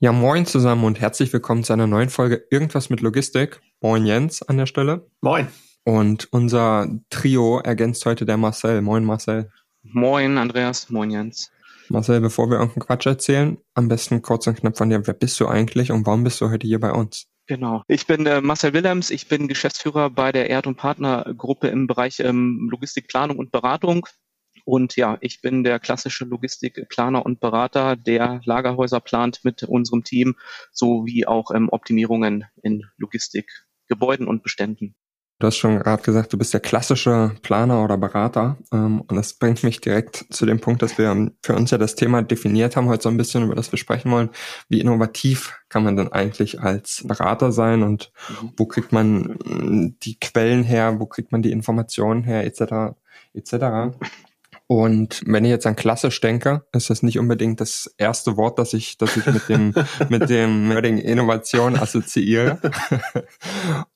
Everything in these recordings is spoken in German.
Ja, moin zusammen und herzlich willkommen zu einer neuen Folge Irgendwas mit Logistik. Moin Jens an der Stelle. Moin. Und unser Trio ergänzt heute der Marcel. Moin Marcel. Moin Andreas, moin Jens. Marcel, bevor wir irgendeinen Quatsch erzählen, am besten kurz und knapp von dir. Wer bist du eigentlich und warum bist du heute hier bei uns? Genau. Ich bin äh, Marcel Willems, ich bin Geschäftsführer bei der Erd- und Partnergruppe im Bereich ähm, Logistikplanung und Beratung. Und ja, ich bin der klassische Logistikplaner und Berater, der Lagerhäuser plant mit unserem Team, sowie auch ähm, Optimierungen in Logistikgebäuden und Beständen. Du hast schon gerade gesagt, du bist der klassische Planer oder Berater. Ähm, und das bringt mich direkt zu dem Punkt, dass wir für uns ja das Thema definiert haben, heute so ein bisschen, über das wir sprechen wollen. Wie innovativ kann man denn eigentlich als Berater sein und mhm. wo kriegt man äh, die Quellen her, wo kriegt man die Informationen her, etc. etc. Und wenn ich jetzt an klassisch denke, ist das nicht unbedingt das erste Wort, das ich, das ich mit dem, mit dem Wording Innovation assoziiere.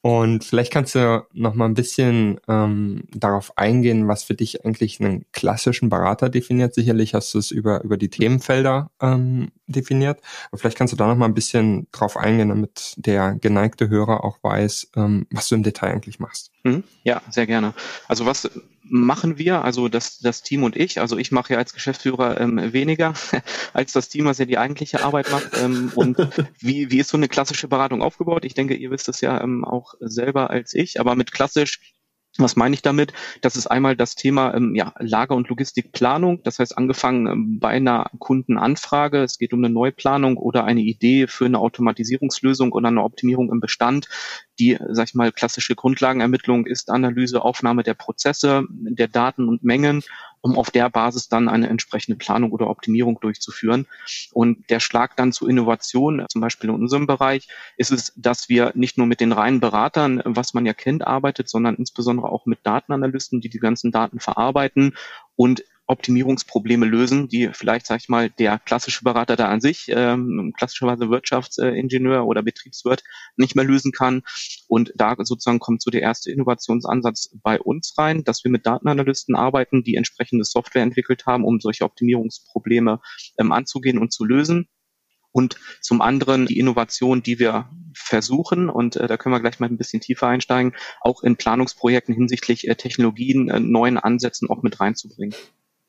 Und vielleicht kannst du noch mal ein bisschen ähm, darauf eingehen, was für dich eigentlich einen klassischen Berater definiert. Sicherlich hast du es über, über die Themenfelder ähm, definiert. Aber vielleicht kannst du da noch mal ein bisschen drauf eingehen, damit der geneigte Hörer auch weiß, ähm, was du im Detail eigentlich machst. Mhm. Ja, sehr gerne. Also was machen wir, also das, das Team und ich. Also ich mache ja als Geschäftsführer ähm, weniger als das Team, was ja die eigentliche Arbeit macht. Ähm, und wie, wie ist so eine klassische Beratung aufgebaut? Ich denke, ihr wisst es ja ähm, auch selber als ich, aber mit klassisch was meine ich damit? Das ist einmal das Thema ähm, ja, Lager- und Logistikplanung. Das heißt, angefangen ähm, bei einer Kundenanfrage, es geht um eine Neuplanung oder eine Idee für eine Automatisierungslösung oder eine Optimierung im Bestand. Die, sag ich mal, klassische Grundlagenermittlung ist Analyse, Aufnahme der Prozesse, der Daten und Mengen um auf der Basis dann eine entsprechende Planung oder Optimierung durchzuführen. Und der Schlag dann zu Innovation, zum Beispiel in unserem Bereich, ist es, dass wir nicht nur mit den reinen Beratern, was man ja kennt, arbeitet, sondern insbesondere auch mit Datenanalysten, die die ganzen Daten verarbeiten und Optimierungsprobleme lösen, die vielleicht, sag ich mal, der klassische Berater da an sich, ähm, klassischerweise Wirtschaftsingenieur oder Betriebswirt, nicht mehr lösen kann. Und da sozusagen kommt so der erste Innovationsansatz bei uns rein, dass wir mit Datenanalysten arbeiten, die entsprechende Software entwickelt haben, um solche Optimierungsprobleme ähm, anzugehen und zu lösen. Und zum anderen die Innovation, die wir versuchen, und äh, da können wir gleich mal ein bisschen tiefer einsteigen, auch in Planungsprojekten hinsichtlich äh, Technologien, äh, neuen Ansätzen auch mit reinzubringen.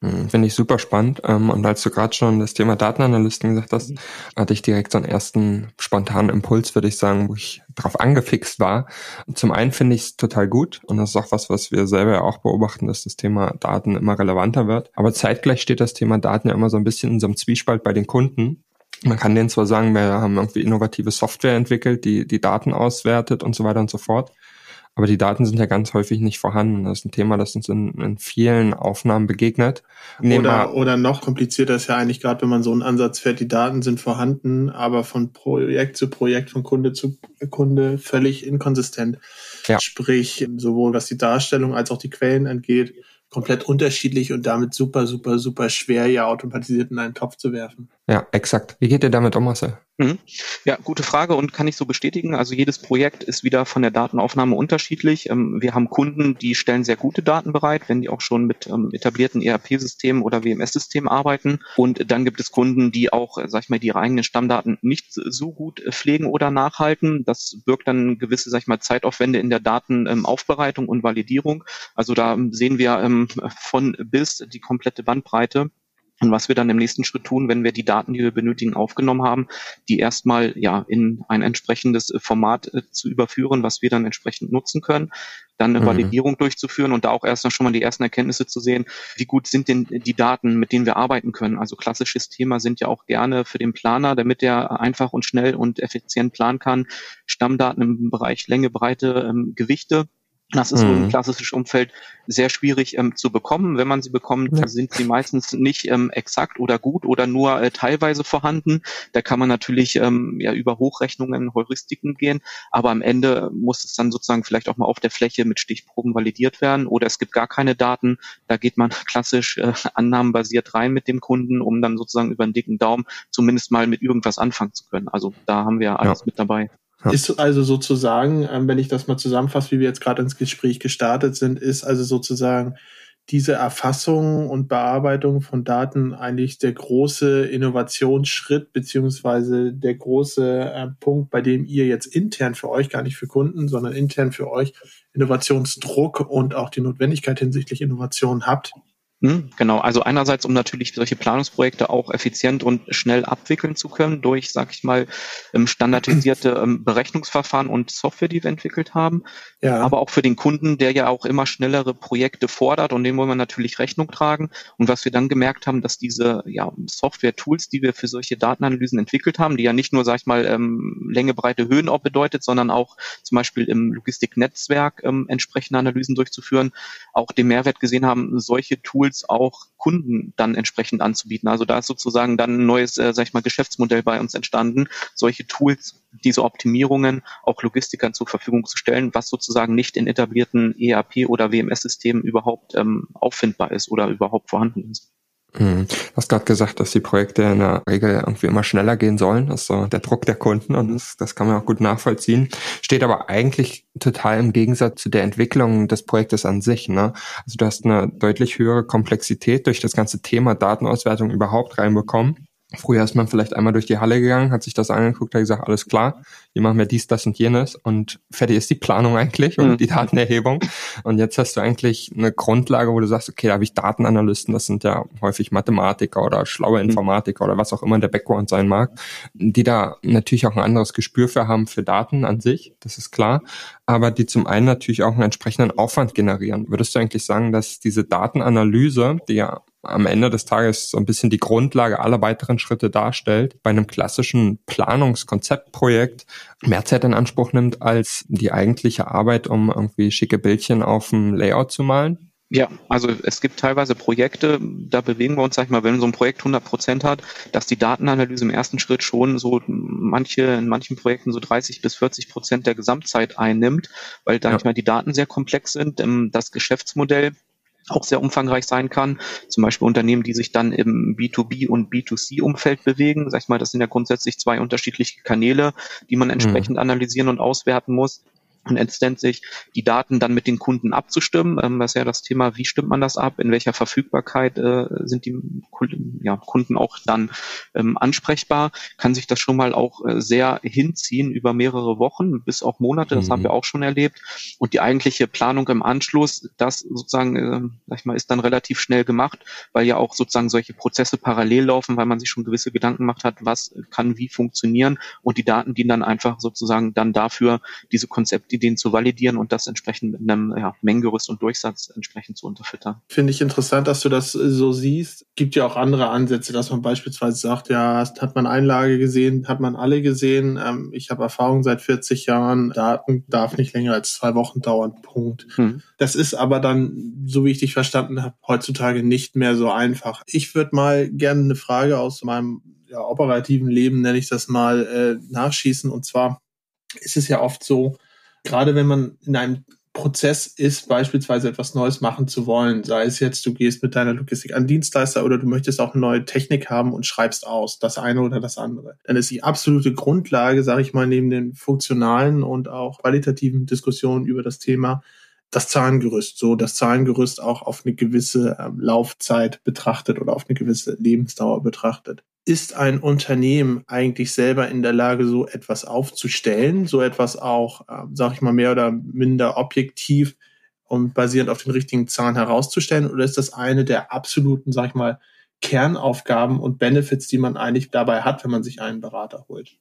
Hm, finde ich super spannend. Ähm, und als du gerade schon das Thema Datenanalysten gesagt hast, mhm. hatte ich direkt so einen ersten spontanen Impuls, würde ich sagen, wo ich drauf angefixt war. Zum einen finde ich es total gut und das ist auch was, was wir selber ja auch beobachten, dass das Thema Daten immer relevanter wird. Aber zeitgleich steht das Thema Daten ja immer so ein bisschen in so einem Zwiespalt bei den Kunden. Man kann denen zwar sagen, wir haben irgendwie innovative Software entwickelt, die die Daten auswertet und so weiter und so fort. Aber die Daten sind ja ganz häufig nicht vorhanden. Das ist ein Thema, das uns in, in vielen Aufnahmen begegnet. oder, oder noch komplizierter ist ja eigentlich gerade, wenn man so einen Ansatz fährt, die Daten sind vorhanden, aber von Projekt zu Projekt, von Kunde zu Kunde völlig inkonsistent. Ja. Sprich, sowohl was die Darstellung als auch die Quellen angeht, komplett unterschiedlich und damit super, super, super schwer, ja automatisiert in einen Topf zu werfen. Ja, exakt. Wie geht ihr damit um, Marcel? Mhm. Ja, gute Frage und kann ich so bestätigen. Also jedes Projekt ist wieder von der Datenaufnahme unterschiedlich. Ähm, wir haben Kunden, die stellen sehr gute Daten bereit, wenn die auch schon mit ähm, etablierten ERP-Systemen oder WMS-Systemen arbeiten. Und dann gibt es Kunden, die auch, äh, sag ich mal, die eigenen Stammdaten nicht so gut äh, pflegen oder nachhalten. Das birgt dann gewisse, sag ich mal, Zeitaufwände in der Datenaufbereitung und Validierung. Also da sehen wir von bis die komplette Bandbreite. Und was wir dann im nächsten Schritt tun, wenn wir die Daten, die wir benötigen, aufgenommen haben, die erstmal ja in ein entsprechendes Format äh, zu überführen, was wir dann entsprechend nutzen können, dann eine mhm. Validierung durchzuführen und da auch erst schon mal die ersten Erkenntnisse zu sehen, wie gut sind denn die Daten, mit denen wir arbeiten können. Also klassisches Thema sind ja auch gerne für den Planer, damit er einfach und schnell und effizient planen kann, Stammdaten im Bereich Länge, Breite, ähm, Gewichte Das ist mhm. so im klassischen Umfeld sehr schwierig ähm, zu bekommen. Wenn man sie bekommt, ja. sind sie meistens nicht ähm, exakt oder gut oder nur äh, teilweise vorhanden. Da kann man natürlich ähm, ja über Hochrechnungen, Heuristiken gehen, aber am Ende muss es dann sozusagen vielleicht auch mal auf der Fläche mit Stichproben validiert werden oder es gibt gar keine Daten. Da geht man klassisch äh, annahmenbasiert rein mit dem Kunden, um dann sozusagen über einen dicken Daumen zumindest mal mit irgendwas anfangen zu können. Also da haben wir alles ja. mit dabei. Ja. Ist also sozusagen, ähm, wenn ich das mal zusammenfasse, wie wir jetzt gerade ins Gespräch gestartet sind, ist also sozusagen diese Erfassung und Bearbeitung von Daten eigentlich der große Innovationsschritt beziehungsweise der große äh, Punkt, bei dem ihr jetzt intern für euch, gar nicht für Kunden, sondern intern für euch Innovationsdruck und auch die Notwendigkeit hinsichtlich Innovation habt? Hm, genau, also einerseits, um natürlich solche Planungsprojekte auch effizient und schnell abwickeln zu können durch, sag ich mal, ähm, standardisierte ähm, Berechnungsverfahren und Software, die wir entwickelt haben. Ja. Aber auch für den Kunden, der ja auch immer schnellere Projekte fordert und dem wollen wir natürlich Rechnung tragen. Und was wir dann gemerkt haben, dass diese ja, Software-Tools, die wir für solche Datenanalysen entwickelt haben, die ja nicht nur, sag ich mal, ähm, Länge, Breite, Höhen auch bedeutet, sondern auch zum Beispiel im Logistiknetzwerk ähm, entsprechende Analysen durchzuführen, auch den Mehrwert gesehen haben, solche Tools Tools auch Kunden dann entsprechend anzubieten. Also da ist sozusagen dann ein neues, äh, sag ich mal, Geschäftsmodell bei uns entstanden, solche Tools, diese Optimierungen auch Logistikern zur Verfügung zu stellen, was sozusagen nicht in etablierten ERP oder WMS-Systemen überhaupt ähm, auffindbar ist oder überhaupt vorhanden ist. Hm. Du hast gerade gesagt, dass die Projekte in der Regel irgendwie immer schneller gehen sollen. Das ist so der Druck der Kunden und das, das kann man auch gut nachvollziehen. Steht aber eigentlich total im Gegensatz zu der Entwicklung des Projektes an sich. Ne? Also du hast eine deutlich höhere Komplexität durch das ganze Thema Datenauswertung überhaupt reinbekommen. Früher ist man vielleicht einmal durch die Halle gegangen, hat sich das angeguckt, hat gesagt, alles klar, hier machen wir dies, das und jenes und fertig ist die Planung eigentlich und mhm. die Datenerhebung. Und jetzt hast du eigentlich eine Grundlage, wo du sagst, okay, da habe ich Datenanalysten, das sind ja häufig Mathematiker oder schlaue mhm. Informatiker oder was auch immer der Background sein mag, die da natürlich auch ein anderes Gespür für haben für Daten an sich, das ist klar, aber die zum einen natürlich auch einen entsprechenden Aufwand generieren. Würdest du eigentlich sagen, dass diese Datenanalyse, die ja am Ende des Tages so ein bisschen die Grundlage aller weiteren Schritte darstellt, bei einem klassischen Planungskonzeptprojekt mehr Zeit in Anspruch nimmt als die eigentliche Arbeit, um irgendwie schicke Bildchen auf dem Layout zu malen? Ja, also es gibt teilweise Projekte, da bewegen wir uns, sag ich mal, wenn so ein Projekt 100 Prozent hat, dass die Datenanalyse im ersten Schritt schon so manche, in manchen Projekten so 30 bis 40 Prozent der Gesamtzeit einnimmt, weil da ja. ich mal die Daten sehr komplex sind. Ähm, das Geschäftsmodell auch sehr umfangreich sein kann. Zum Beispiel Unternehmen, die sich dann im B2B und B2C-Umfeld bewegen. Sag ich mal, das sind ja grundsätzlich zwei unterschiedliche Kanäle, die man mhm. entsprechend mhm. analysieren und auswerten muss und letztendlich die Daten dann mit den Kunden abzustimmen. Ähm, das ist ja das Thema, wie stimmt man das ab, in welcher Verfügbarkeit äh, sind die Kunden, ja, Kunden auch dann ähm, ansprechbar, kann sich das schon mal auch äh, sehr hinziehen über mehrere Wochen bis auch Monate, das mhm. haben wir auch schon erlebt. Und die eigentliche Planung im Anschluss, das sozusagen, äh, sag ich mal, ist dann relativ schnell gemacht, weil ja auch sozusagen solche Prozesse parallel laufen, weil man sich schon gewisse Gedanken gemacht hat, was kann wie funktionieren und die Daten dienen dann einfach sozusagen dann dafür, diese Konzepte Ideen zu validieren und das entsprechend mit einem ja, Mengengerüst und Durchsatz entsprechend zu unterfüttern. Finde ich interessant, dass du das äh, so siehst. Gibt ja auch andere Ansätze, dass man beispielsweise sagt, ja, hat man Einlage gesehen, hat man alle gesehen. Ähm, ich habe Erfahrung seit 40 Jahren, Daten darf nicht länger als zwei Wochen dauern. Punkt. Hm. Das ist aber dann, so wie ich dich verstanden habe, heutzutage nicht mehr so einfach. Ich würde mal gerne eine Frage aus meinem ja, operativen Leben, nenne ich das mal, äh, nachschießen. Und zwar ist es ja oft so, gerade wenn man in einem Prozess ist, beispielsweise etwas Neues machen zu wollen, sei es jetzt, du gehst mit deiner Logistik an Dienstleister oder du möchtest auch eine neue Technik haben und schreibst aus, das eine oder das andere. Dann ist die absolute Grundlage, sage ich mal, neben den funktionalen und auch qualitativen Diskussionen über das Thema, das Zahlengerüst, so das Zahlengerüst auch auf eine gewisse ähm, Laufzeit betrachtet oder auf eine gewisse Lebensdauer betrachtet ist ein Unternehmen eigentlich selber in der Lage, so etwas aufzustellen, so etwas auch, äh, sage ich mal, mehr oder minder objektiv und basierend auf den richtigen Zahlen herauszustellen? Oder ist das eine der absoluten, sage ich mal, Kernaufgaben und Benefits, die man eigentlich dabei hat, wenn man sich einen Berater holt?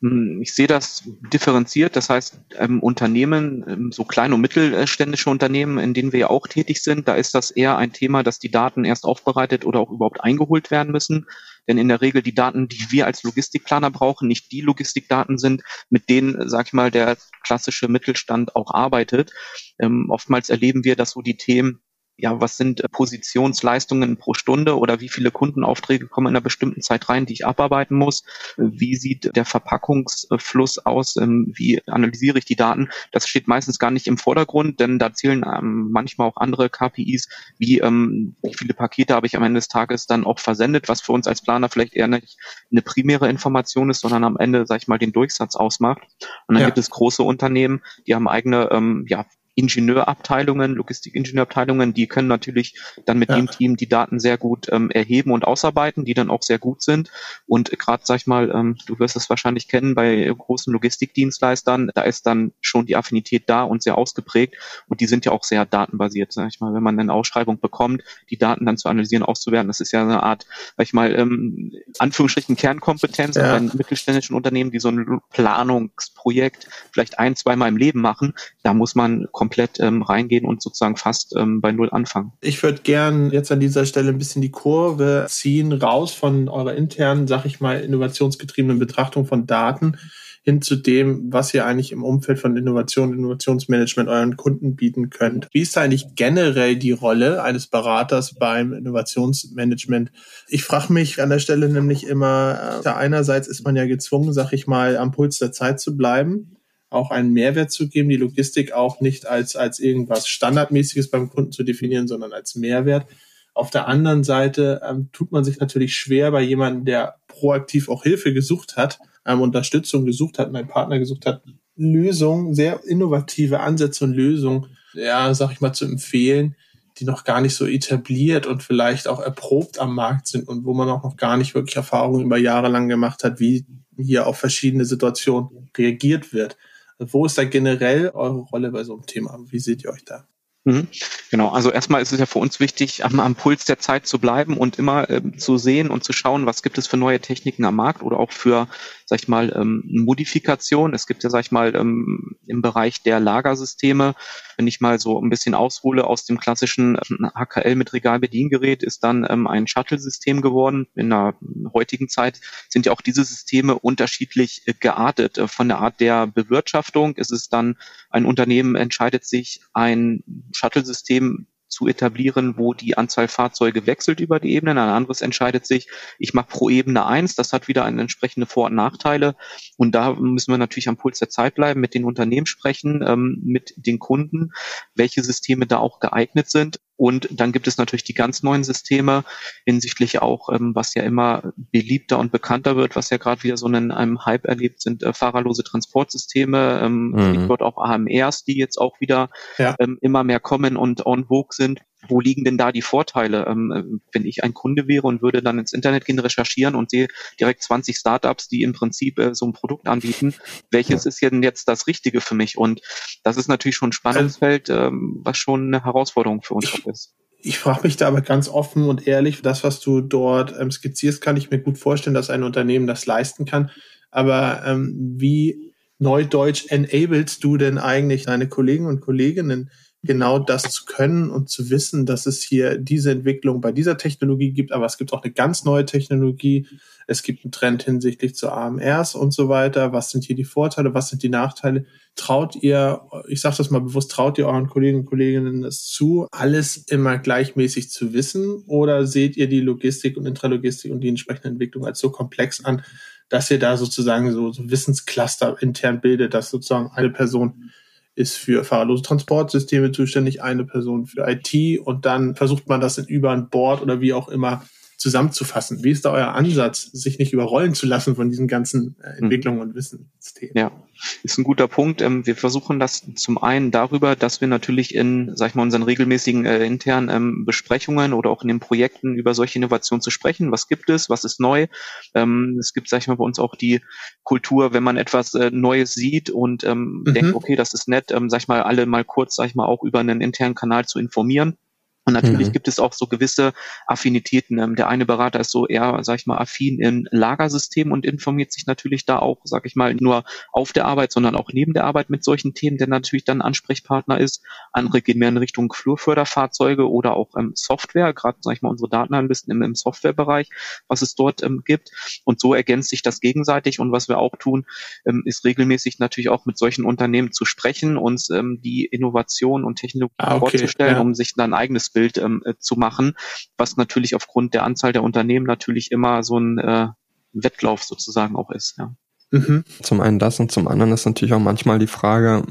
Hm, ich sehe das differenziert. Das heißt, ähm, Unternehmen, ähm, so kleine und mittelständische Unternehmen, in denen wir ja auch tätig sind, da ist das eher ein Thema, dass die Daten erst aufbereitet oder auch überhaupt eingeholt werden müssen. Denn in der Regel die Daten, die wir als Logistikplaner brauchen, nicht die Logistikdaten sind, mit denen, sag ich mal, der klassische Mittelstand auch arbeitet. Ähm, oftmals erleben wir, dass so die Themen ja, was sind äh, Positionsleistungen pro Stunde oder wie viele Kundenaufträge kommen in einer bestimmten Zeit rein, die ich abarbeiten muss? Wie sieht der Verpackungsfluss aus? Ähm, wie analysiere ich die Daten? Das steht meistens gar nicht im Vordergrund, denn da zählen ähm, manchmal auch andere KPIs, wie, ähm, wie viele Pakete habe ich am Ende des Tages dann auch versendet, was für uns als Planer vielleicht eher nicht eine primäre Information ist, sondern am Ende, sag ich mal, den Durchsatz ausmacht. Und dann ja. gibt es große Unternehmen, die haben eigene ja, Ingenieurabteilungen, Logistikingenieurabteilungen, die können natürlich dann mit ja. dem Team die Daten sehr gut ähm, erheben und ausarbeiten, die dann auch sehr gut sind. Und gerade, sag ich mal, ähm, du wirst es wahrscheinlich kennen, bei großen Logistikdienstleistern, da ist dann schon die Affinität da und sehr ausgeprägt. Und die sind ja auch sehr datenbasiert, sag ich mal. Wenn man eine Ausschreibung bekommt, die Daten dann zu analysieren, auszuwerten, das ist ja eine Art, sag ich mal, ähm, Anführungsstrichen Kernkompetenz ja. bei mittelständischen Unternehmen, die so ein Planungsprojekt vielleicht ein, zweimal im Leben machen. Da muss man komplett ähm, reingehen und sozusagen fast ähm, bei Null anfangen. Ich würde gern jetzt an dieser Stelle ein bisschen die Kurve ziehen, raus von eurer internen, sag ich mal, innovationsgetriebenen Betrachtung von Daten hin zu dem, was ihr eigentlich im Umfeld von Innovation, Innovationsmanagement euren Kunden bieten könnt. Wie ist eigentlich generell die Rolle eines Beraters beim Innovationsmanagement? Ich frage mich an der Stelle nämlich immer, äh, einerseits ist man ja gezwungen, sag ich mal, am Puls der Zeit zu bleiben auch einen Mehrwert zu geben, die Logistik auch nicht als, als irgendwas Standardmäßiges beim Kunden zu definieren, sondern als Mehrwert. Auf der anderen Seite ähm, tut man sich natürlich schwer bei jemandem, der proaktiv auch Hilfe gesucht hat, ähm, Unterstützung gesucht hat, einen Partner gesucht hat, Lösungen, sehr innovative Ansätze und Lösungen, ja, sag ich mal, zu empfehlen, die noch gar nicht so etabliert und vielleicht auch erprobt am Markt sind und wo man auch noch gar nicht wirklich Erfahrungen über Jahre lang gemacht hat, wie hier auf verschiedene Situationen reagiert wird. Wo ist da generell eure Rolle bei so einem Thema? Wie seht ihr euch da? Mhm. Genau, also erstmal ist es ja für uns wichtig, am, am Puls der Zeit zu bleiben und immer ähm, zu sehen und zu schauen, was gibt es für neue Techniken am Markt oder auch für, sag ich mal, ähm, Modifikation. Es gibt ja, sag ich mal, ähm, im Bereich der Lagersysteme, wenn ich mal so ein bisschen aushole aus dem klassischen HKL mit Regalbediengerät, ist dann ähm, ein Shuttle-System geworden. In der heutigen Zeit sind ja auch diese Systeme unterschiedlich äh, geartet. Äh, von der Art der Bewirtschaftung ist es dann, ein Unternehmen entscheidet sich, ein Shuttle-System zu etablieren, wo die Anzahl Fahrzeuge wechselt über die Ebenen. Ein anderes entscheidet sich, ich mache pro Ebene eins. Das hat wieder eine entsprechende Vor- und Nachteile. Und da müssen wir natürlich am Puls der Zeit bleiben, mit den Unternehmen sprechen, ähm, mit den Kunden, welche Systeme da auch geeignet sind. Und dann gibt es natürlich die ganz neuen Systeme hinsichtlich auch, ähm, was ja immer beliebter und bekannter wird, was ja gerade wieder so einen einem Hype erlebt, sind äh, fahrerlose Transportsysteme, ähm, mhm. Stichwort auch AMRs, die jetzt auch wieder ja. ähm, immer mehr kommen und on vogue sind wo liegen denn da die Vorteile? Ähm, wenn ich ein Kunde wäre und würde dann ins Internet gehen, recherchieren und sehe direkt 20 Startups, die im Prinzip äh, so ein Produkt anbieten, welches ja. ist denn jetzt das Richtige für mich? Und das ist natürlich schon ein Spannungsfeld, also, ähm, was schon eine Herausforderung für uns ist. Ich frage mich da aber ganz offen und ehrlich, das, was du dort ähm, skizzierst, kann ich mir gut vorstellen, dass ein Unternehmen das leisten kann. Aber ähm, wie neudeutsch enablest du denn eigentlich deine Kollegen und Kolleginnen, genau das zu können und zu wissen, dass es hier diese Entwicklung bei dieser Technologie gibt, aber es gibt auch eine ganz neue Technologie. Es gibt einen Trend hinsichtlich zu AMRs und so weiter. Was sind hier die Vorteile? Was sind die Nachteile? Traut ihr, ich sage das mal bewusst, traut ihr euren Kollegen und Kolleginnen es zu, alles immer gleichmäßig zu wissen? Oder seht ihr die Logistik und Intralogistik und die entsprechende Entwicklung als so komplex an, dass ihr da sozusagen so, so Wissenscluster intern bildet, dass sozusagen eine Person ist für fahrerlose Transportsysteme zuständig, eine Person für IT und dann versucht man das in über ein Board oder wie auch immer zusammenzufassen. Wie ist da euer Ansatz, sich nicht überrollen zu lassen von diesen ganzen äh, mhm. Entwicklungen und Wissensthemen? Ja, ist ein guter Punkt. Ähm, wir versuchen das zum einen darüber, dass wir natürlich in, sag ich mal, unseren regelmäßigen äh, internen ähm, Besprechungen oder auch in den Projekten über solche Innovationen zu sprechen. Was gibt es? Was ist neu? Ähm, es gibt, sag ich mal, bei uns auch die Kultur, wenn man etwas äh, Neues sieht und ähm, mhm. denkt, okay, das ist nett, ähm, sag ich mal, alle mal kurz, sag ich mal, auch über einen internen Kanal zu informieren Und natürlich mhm. gibt es auch so gewisse Affinitäten. Ähm, der eine Berater ist so eher, sag ich mal, affin in Lagersystemen und informiert sich natürlich da auch, sag ich mal, nur auf der Arbeit, sondern auch neben der Arbeit mit solchen Themen, der natürlich dann Ansprechpartner ist. Andere gehen mehr in Richtung Flurförderfahrzeuge oder auch ähm, Software, gerade, sag ich mal, unsere Datenanalysten im, im Softwarebereich, was es dort ähm, gibt. Und so ergänzt sich das gegenseitig. Und was wir auch tun, ähm, ist regelmäßig natürlich auch mit solchen Unternehmen zu sprechen, uns ähm, die Innovation und Technologie ah, okay, vorzustellen, ja. um sich dann ein eigenes Bild ähm, äh, zu machen, was natürlich aufgrund der Anzahl der Unternehmen natürlich immer so ein äh, Wettlauf sozusagen auch ist. Ja. Mhm. Zum einen das und zum anderen ist natürlich auch manchmal die Frage,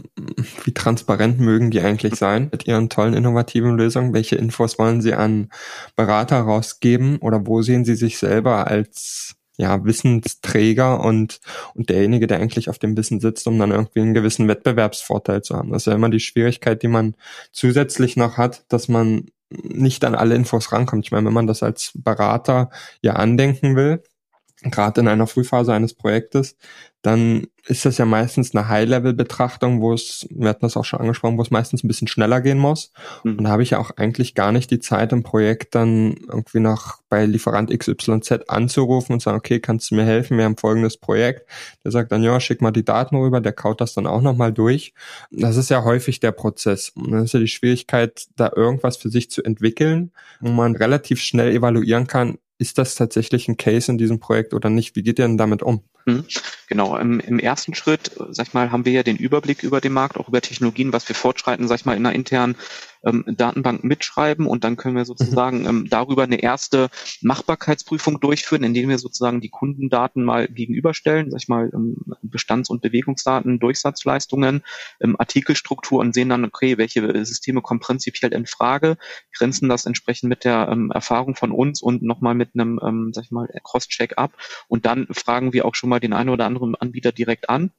wie transparent mögen die eigentlich sein mit ihren tollen innovativen Lösungen? Welche Infos wollen sie an Berater rausgeben oder wo sehen sie sich selber als ja, Wissensträger und, und derjenige, der eigentlich auf dem Wissen sitzt, um dann irgendwie einen gewissen Wettbewerbsvorteil zu haben. Das ist ja immer die Schwierigkeit, die man zusätzlich noch hat, dass man nicht an alle Infos rankommt. Ich meine, wenn man das als Berater ja andenken will, gerade in einer Frühphase eines Projektes, dann ist das ja meistens eine High-Level-Betrachtung, wo es, wir hatten das auch schon angesprochen, wo es meistens ein bisschen schneller gehen muss. Mhm. Und da habe ich ja auch eigentlich gar nicht die Zeit im Projekt dann irgendwie noch bei Lieferant XYZ anzurufen und sagen, okay, kannst du mir helfen? Wir haben folgendes Projekt. Der sagt dann, ja, schick mal die Daten rüber, der kaut das dann auch nochmal durch. Das ist ja häufig der Prozess. Und das ist ja die Schwierigkeit, da irgendwas für sich zu entwickeln, wo man relativ schnell evaluieren kann, ist das tatsächlich ein Case in diesem Projekt oder nicht? Wie geht ihr denn damit um? Mhm. Genau, im, im, ersten Schritt, sag ich mal, haben wir ja den Überblick über den Markt, auch über Technologien, was wir fortschreiten, sag ich mal, in einer internen ähm, Datenbank mitschreiben und dann können wir sozusagen ähm, darüber eine erste Machbarkeitsprüfung durchführen, indem wir sozusagen die Kundendaten mal gegenüberstellen, sag ich mal, ähm, Bestands- und Bewegungsdaten, Durchsatzleistungen, ähm, Artikelstruktur und sehen dann, okay, welche Systeme kommen prinzipiell in Frage, grenzen das entsprechend mit der ähm, Erfahrung von uns und nochmal mit einem, ähm, sag ich mal, Cross-Check ab und dann fragen wir auch schon mal den einen oder anderen Anbieter direkt an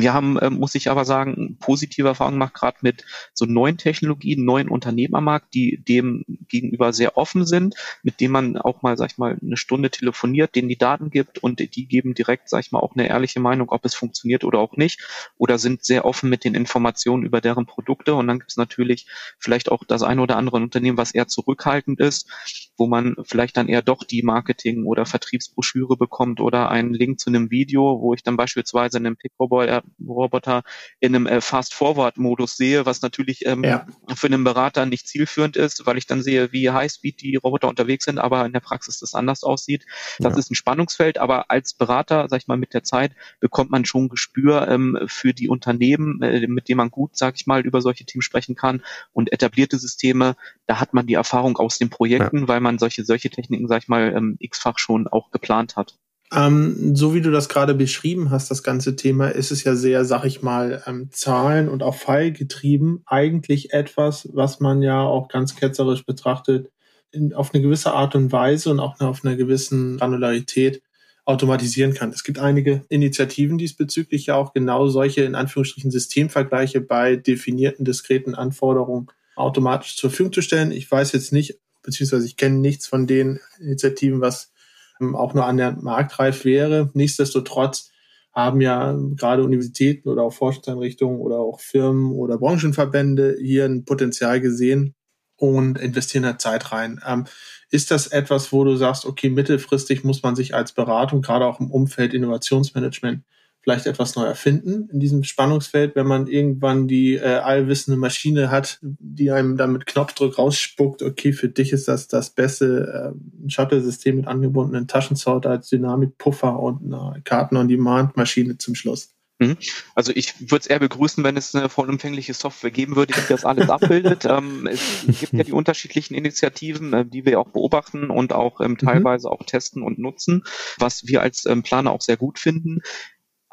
wir haben, äh, muss ich aber sagen, positive Erfahrungen gemacht, gerade mit so neuen Technologien, neuen Unternehmen am Markt, die dem gegenüber sehr offen sind, mit denen man auch mal, sag ich mal, eine Stunde telefoniert, denen die Daten gibt und die geben direkt, sag ich mal, auch eine ehrliche Meinung, ob es funktioniert oder auch nicht, oder sind sehr offen mit den Informationen über deren Produkte. Und dann gibt es natürlich vielleicht auch das eine oder andere Unternehmen, was eher zurückhaltend ist, wo man vielleicht dann eher doch die Marketing- oder Vertriebsbroschüre bekommt oder einen Link zu einem Video, wo ich dann beispielsweise einen Pickroboy Roboter in einem äh, Fast-Forward-Modus sehe, was natürlich ähm, ja. für einen Berater nicht zielführend ist, weil ich dann sehe, wie Highspeed die Roboter unterwegs sind, aber in der Praxis das anders aussieht. Das ja. ist ein Spannungsfeld, aber als Berater, sag ich mal, mit der Zeit bekommt man schon Gespür ähm, für die Unternehmen, äh, mit denen man gut, sag ich mal, über solche Themen sprechen kann und etablierte Systeme, da hat man die Erfahrung aus den Projekten, ja. weil man solche, solche Techniken, sag ich mal, ähm, x-fach schon auch geplant hat. Ähm, so wie du das gerade beschrieben hast, das ganze Thema, ist es ja sehr, sag ich mal, ähm, Zahlen und auch Pfeilgetrieben. Eigentlich etwas, was man ja auch ganz ketzerisch betrachtet, in, auf eine gewisse Art und Weise und auch auf einer gewissen Granularität automatisieren kann. Es gibt einige Initiativen diesbezüglich ja auch genau solche in Anführungsstrichen Systemvergleiche bei definierten diskreten Anforderungen automatisch zur Verfügung zu stellen. Ich weiß jetzt nicht, beziehungsweise ich kenne nichts von den Initiativen, was auch nur an der Marktreif wäre. Nichtsdestotrotz haben ja gerade Universitäten oder auch Forschungseinrichtungen oder auch Firmen oder Branchenverbände hier ein Potenzial gesehen und investieren da Zeit rein. Ähm, ist das etwas, wo du sagst, okay, mittelfristig muss man sich als Beratung, gerade auch im Umfeld Innovationsmanagement, vielleicht etwas neu erfinden in diesem Spannungsfeld, wenn man irgendwann die äh, allwissende Maschine hat, die einem dann mit Knopfdruck rausspuckt, okay, für dich ist das das beste äh, Shuttle-System mit angebundenen Taschensorter als Dynamikpuffer und eine Karten-on-Demand-Maschine zum Schluss. Mhm. Also ich würde es eher begrüßen, wenn es eine vollumfängliche Software geben würde, die das alles abbildet. ähm, es gibt ja die unterschiedlichen Initiativen, äh, die wir auch beobachten und auch ähm, mhm. teilweise auch testen und nutzen, was wir als ähm, Planer auch sehr gut finden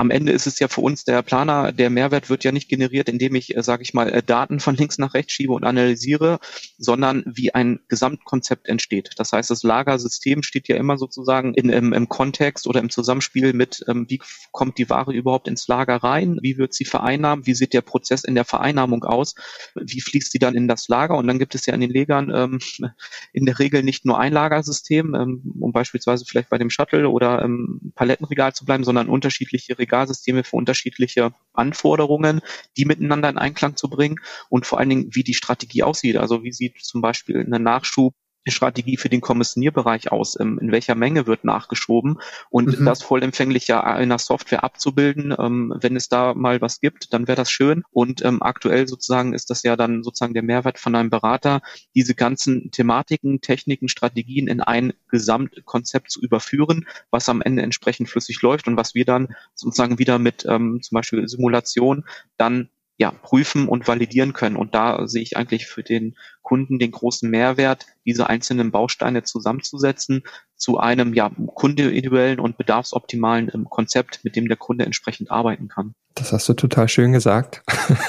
am Ende ist es ja für uns der Planer, der Mehrwert wird ja nicht generiert, indem ich, äh, sage ich mal, äh, Daten von links nach rechts schiebe und analysiere, sondern wie ein Gesamtkonzept entsteht. Das heißt, das Lagersystem steht ja immer sozusagen in, im, im Kontext oder im Zusammenspiel mit, ähm, wie kommt die Ware überhaupt ins Lager rein, wie wird sie vereinnahmt, wie sieht der Prozess in der Vereinnahmung aus, wie fließt sie dann in das Lager und dann gibt es ja in den Legern ähm, in der Regel nicht nur ein Lagersystem, ähm, um beispielsweise vielleicht bei dem Shuttle oder ähm, Palettenregal zu bleiben, sondern unterschiedliche Regale Regelsysteme für unterschiedliche Anforderungen, die miteinander in Einklang zu bringen und vor allen Dingen, wie die Strategie aussieht. Also wie sieht zum Beispiel eine Nachschub Strategie für den Kommissionierbereich aus? Ähm, in welcher Menge wird nachgeschoben? Und mhm. das vollempfänglich ja in der Software abzubilden, ähm, wenn es da mal was gibt, dann wäre das schön. Und ähm, aktuell sozusagen ist das ja dann sozusagen der Mehrwert von einem Berater, diese ganzen Thematiken, Techniken, Strategien in ein Gesamtkonzept zu überführen, was am Ende entsprechend flüssig läuft und was wir dann sozusagen wieder mit zum Beispiel Simulation dann ja, prüfen und validieren können. Und da sehe ich eigentlich für den Kunden den großen Mehrwert, diese einzelnen Bausteine zusammenzusetzen zu einem ja, kundeindividuellen und bedarfsoptimalen ähm, Konzept, mit dem der Kunde entsprechend arbeiten kann. Das hast du total schön gesagt.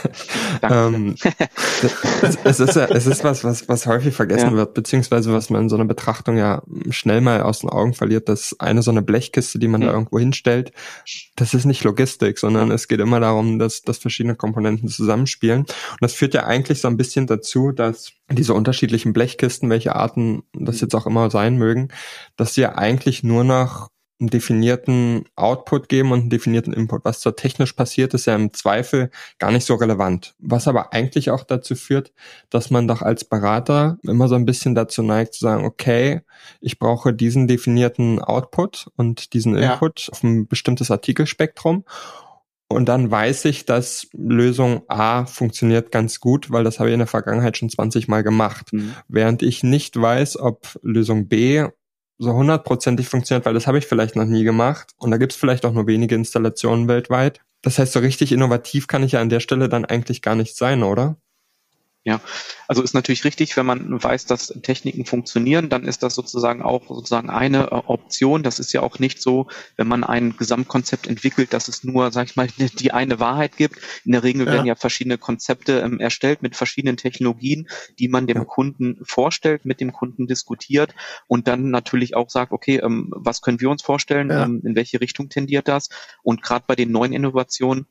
ähm, es, ist, es ist was, was, was häufig vergessen ja. wird, beziehungsweise was man in so einer Betrachtung ja schnell mal aus den Augen verliert, dass eine so eine Blechkiste, die man ja. da irgendwo hinstellt, das ist nicht Logistik, sondern es geht immer darum, dass, dass verschiedene Komponenten zusammenspielen. Und das führt ja eigentlich so ein bisschen dazu, dass diese unterschiedlichen Blechkisten, welche Arten das jetzt auch immer sein mögen, dass sie ja eigentlich nur noch einen definierten Output geben und einen definierten Input. Was dort technisch passiert, ist ja im Zweifel gar nicht so relevant. Was aber eigentlich auch dazu führt, dass man doch als Berater immer so ein bisschen dazu neigt zu sagen, okay, ich brauche diesen definierten Output und diesen Input ja. auf ein bestimmtes Artikelspektrum. Und dann weiß ich, dass Lösung A funktioniert ganz gut, weil das habe ich in der Vergangenheit schon 20 Mal gemacht. Mhm. Während ich nicht weiß, ob Lösung B so hundertprozentig funktioniert, weil das habe ich vielleicht noch nie gemacht. Und da gibt es vielleicht auch nur wenige Installationen weltweit. Das heißt, so richtig innovativ kann ich ja an der Stelle dann eigentlich gar nicht sein, oder? Ja, also ist natürlich richtig, wenn man weiß, dass Techniken funktionieren, dann ist das sozusagen auch sozusagen eine äh, Option. Das ist ja auch nicht so, wenn man ein Gesamtkonzept entwickelt, dass es nur, sag ich mal, die eine Wahrheit gibt. In der Regel ja. werden ja verschiedene Konzepte ähm, erstellt mit verschiedenen Technologien, die man dem ja. Kunden vorstellt, mit dem Kunden diskutiert und dann natürlich auch sagt, okay, ähm, was können wir uns vorstellen, ja. ähm, in welche Richtung tendiert das? Und gerade bei den neuen Innovationen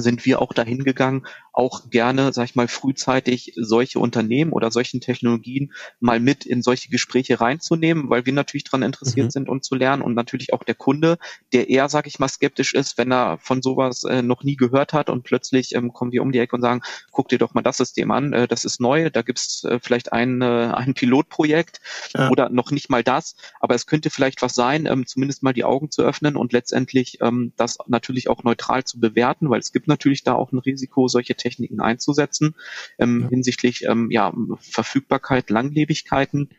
sind wir auch dahin gegangen, auch gerne, sag ich mal, frühzeitig solche Unternehmen oder solchen Technologien mal mit in solche Gespräche reinzunehmen, weil wir natürlich daran interessiert mhm. sind und zu lernen und natürlich auch der Kunde, der eher, sag ich mal, skeptisch ist, wenn er von sowas äh, noch nie gehört hat und plötzlich ähm, kommen wir um die Ecke und sagen, guck dir doch mal das System an, äh, das ist neu, da gibt's äh, vielleicht ein, äh, ein Pilotprojekt ja. oder noch nicht mal das, aber es könnte vielleicht was sein, ähm, zumindest mal die Augen zu öffnen und letztendlich ähm, das natürlich auch neutral zu bewerten, weil es gibt natürlich da auch ein Risiko, solche Techniken einzusetzen ähm, ja. hinsichtlich ähm, ja, Verfügbarkeit, Langlebigkeiten.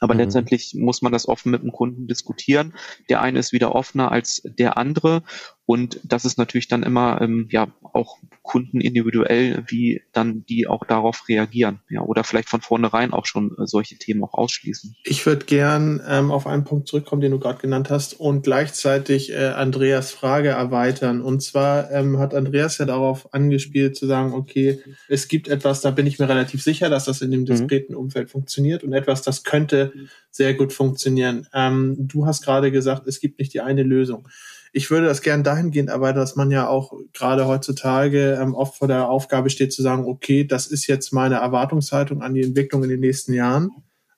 Aber mhm. letztendlich muss man das offen mit dem Kunden diskutieren. Der eine ist wieder offener als der andere. Und das ist natürlich dann immer ähm, ja auch Kunden individuell, wie dann die auch darauf reagieren. Ja, oder vielleicht von vornherein auch schon äh, solche Themen auch ausschließen. Ich würde gern ähm, auf einen Punkt zurückkommen, den du gerade genannt hast, und gleichzeitig äh, Andreas Frage erweitern. Und zwar ähm, hat Andreas ja darauf angespielt zu sagen, okay, es gibt etwas, da bin ich mir relativ sicher, dass das in dem mhm. diskreten Umfeld funktioniert und etwas, das könnte sehr gut funktionieren. Ähm, du hast gerade gesagt, es gibt nicht die eine Lösung ich würde das gern dahingehend erweitern, dass man ja auch gerade heutzutage ähm, oft vor der Aufgabe steht zu sagen, okay, das ist jetzt meine Erwartungshaltung an die Entwicklung in den nächsten Jahren,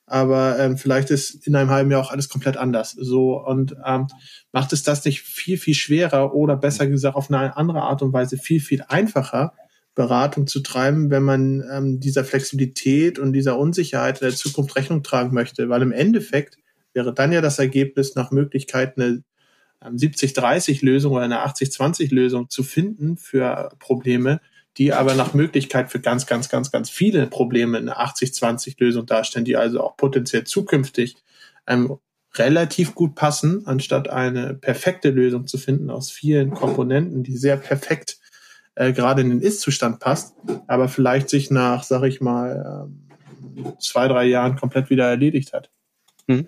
aber ähm, vielleicht ist in einem halben Jahr auch alles komplett anders. So und ähm, macht es das nicht viel viel schwerer oder besser gesagt auf eine andere Art und Weise viel viel einfacher, Beratung zu treiben, wenn man ähm, dieser Flexibilität und dieser Unsicherheit in der Zukunft Rechnung tragen möchte, weil im Endeffekt wäre dann ja das Ergebnis nach Möglichkeit eine 70-30-Lösung oder eine 80-20-Lösung zu finden für Probleme, die aber nach Möglichkeit für ganz, ganz, ganz, ganz viele Probleme eine 80-20-Lösung darstellen, die also auch potenziell zukünftig ähm, relativ gut passen, anstatt eine perfekte Lösung zu finden aus vielen Komponenten, die sehr perfekt äh, gerade in den Ist-Zustand passt, aber vielleicht sich nach, sag ich mal, ähm, zwei, drei Jahren komplett wieder erledigt hat. Mhm.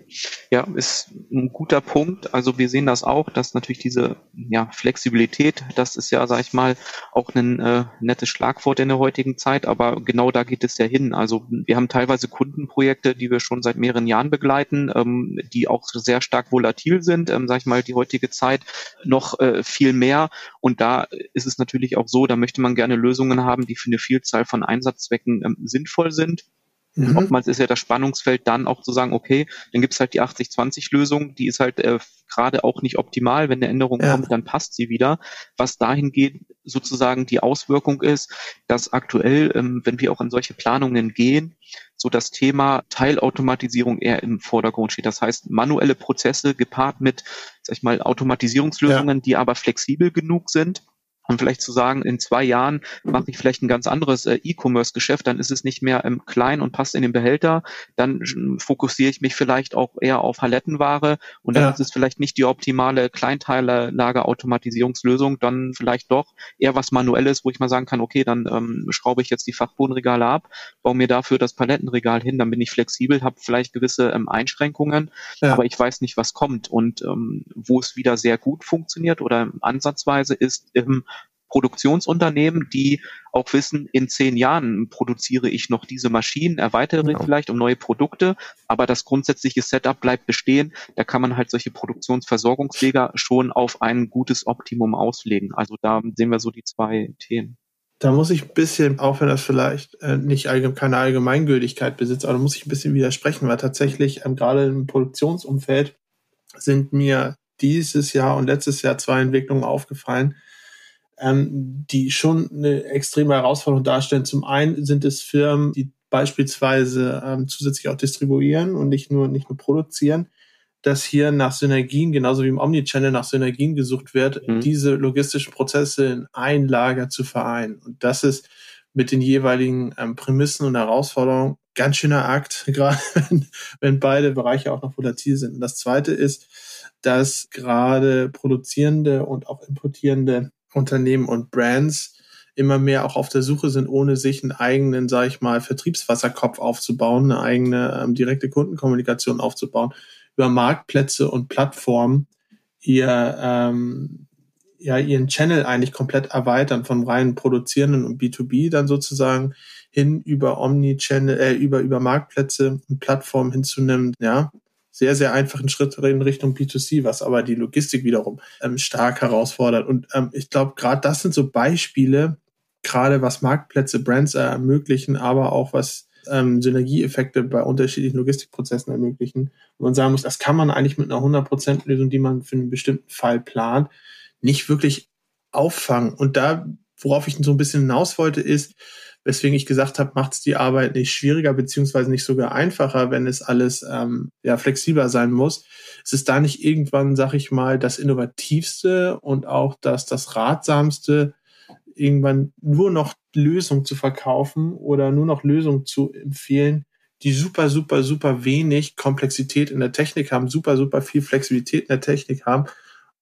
Ja, ist ein guter Punkt. Also wir sehen das auch, dass natürlich diese ja, Flexibilität, das ist ja, sag ich mal, auch ein äh, nettes Schlagwort in der heutigen Zeit, aber genau da geht es ja hin. Also wir haben teilweise Kundenprojekte, die wir schon seit mehreren Jahren begleiten, ähm, die auch sehr stark volatil sind, ähm, sag ich mal, die heutige Zeit noch äh, viel mehr. Und da ist es natürlich auch so, da möchte man gerne Lösungen haben, die für eine Vielzahl von Einsatzzwecken ähm, sinnvoll sind Mhm. Oftmals ist ja das Spannungsfeld dann auch zu sagen, okay, dann gibt's halt die 80-20-Lösung, die ist halt äh, gerade auch nicht optimal. Wenn eine Änderung ja. kommt, dann passt sie wieder. Was dahin geht, sozusagen die Auswirkung ist, dass aktuell, ähm, wenn wir auch in solche Planungen gehen, so das Thema Teilautomatisierung eher im Vordergrund steht. Das heißt, manuelle Prozesse gepaart mit, sag ich mal, Automatisierungslösungen, ja. die aber flexibel genug sind, und vielleicht zu sagen, in zwei Jahren mache ich vielleicht ein ganz anderes äh, E-Commerce-Geschäft, dann ist es nicht mehr ähm, klein und passt in den Behälter, dann fokussiere ich mich vielleicht auch eher auf Palettenware und dann ja. ist es vielleicht nicht die optimale Kleinteillager-Automatisierungslösung, dann vielleicht doch eher was Manuelles, wo ich mal sagen kann, okay, dann ähm, schraube ich jetzt die Fachbodenregale ab, baue mir dafür das Palettenregal hin, dann bin ich flexibel, habe vielleicht gewisse ähm, Einschränkungen, ja. aber ich weiß nicht, was kommt und ähm, wo es wieder sehr gut funktioniert oder ansatzweise ist im Produktionsunternehmen, die auch wissen, in zehn Jahren produziere ich noch diese Maschinen, erweitere genau. vielleicht um neue Produkte, aber das grundsätzliche Setup bleibt bestehen. Da kann man halt solche Produktionsversorgungsleger schon auf ein gutes Optimum auslegen. Also da sehen wir so die zwei Themen. Da muss ich ein bisschen, auch wenn das vielleicht äh, nicht allgemein, keine Allgemeingültigkeit besitzt, aber da muss ich ein bisschen widersprechen, weil tatsächlich ähm, gerade im Produktionsumfeld sind mir dieses Jahr und letztes Jahr zwei Entwicklungen aufgefallen, ähm, die schon eine extreme Herausforderung darstellen. Zum einen sind es Firmen, die beispielsweise ähm, zusätzlich auch distribuieren und nicht nur, nicht nur produzieren, dass hier nach Synergien, genauso wie im Omnichannel nach Synergien gesucht wird, mhm. diese logistischen Prozesse in ein Lager zu vereinen. Und das ist mit den jeweiligen ähm, Prämissen und Herausforderungen ganz schöner Akt, gerade wenn, wenn beide Bereiche auch noch volatil sind. Und das zweite ist, dass gerade produzierende und auch importierende Unternehmen und Brands immer mehr auch auf der Suche sind, ohne sich einen eigenen, sage ich mal, Vertriebswasserkopf aufzubauen, eine eigene ähm, direkte Kundenkommunikation aufzubauen, über Marktplätze und Plattformen ihr ähm, ja ihren Channel eigentlich komplett erweitern von rein produzierenden und B2B dann sozusagen hin über Omni-Channel, äh, über über Marktplätze und Plattformen hinzunehmen, ja, sehr, sehr einfachen Schritt in Richtung B2C, was aber die Logistik wiederum ähm, stark herausfordert. Und ähm, ich glaube, gerade das sind so Beispiele, gerade was Marktplätze, Brands ermöglichen, aber auch was ähm, Synergieeffekte bei unterschiedlichen Logistikprozessen ermöglichen. Und man sagen muss, das kann man eigentlich mit einer 100% Lösung, die man für einen bestimmten Fall plant, nicht wirklich auffangen. Und da, worauf ich so ein bisschen hinaus wollte, ist, weswegen ich gesagt habe, macht es die Arbeit nicht schwieriger beziehungsweise nicht sogar einfacher, wenn es alles ähm, ja flexibler sein muss. Es ist da nicht irgendwann, sag ich mal, das innovativste und auch das das ratsamste, irgendwann nur noch Lösungen zu verkaufen oder nur noch Lösungen zu empfehlen, die super, super, super wenig Komplexität in der Technik haben, super, super viel Flexibilität in der Technik haben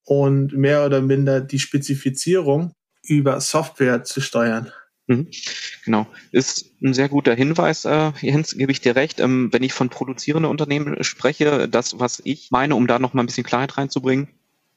und mehr oder minder die Spezifizierung über Software zu steuern. Mhm. Genau, ist ein sehr guter Hinweis, äh, Jens, gebe ich dir recht. Ähm, wenn ich von produzierenden Unternehmen spreche, das, was ich meine, um da noch mal ein bisschen Klarheit reinzubringen,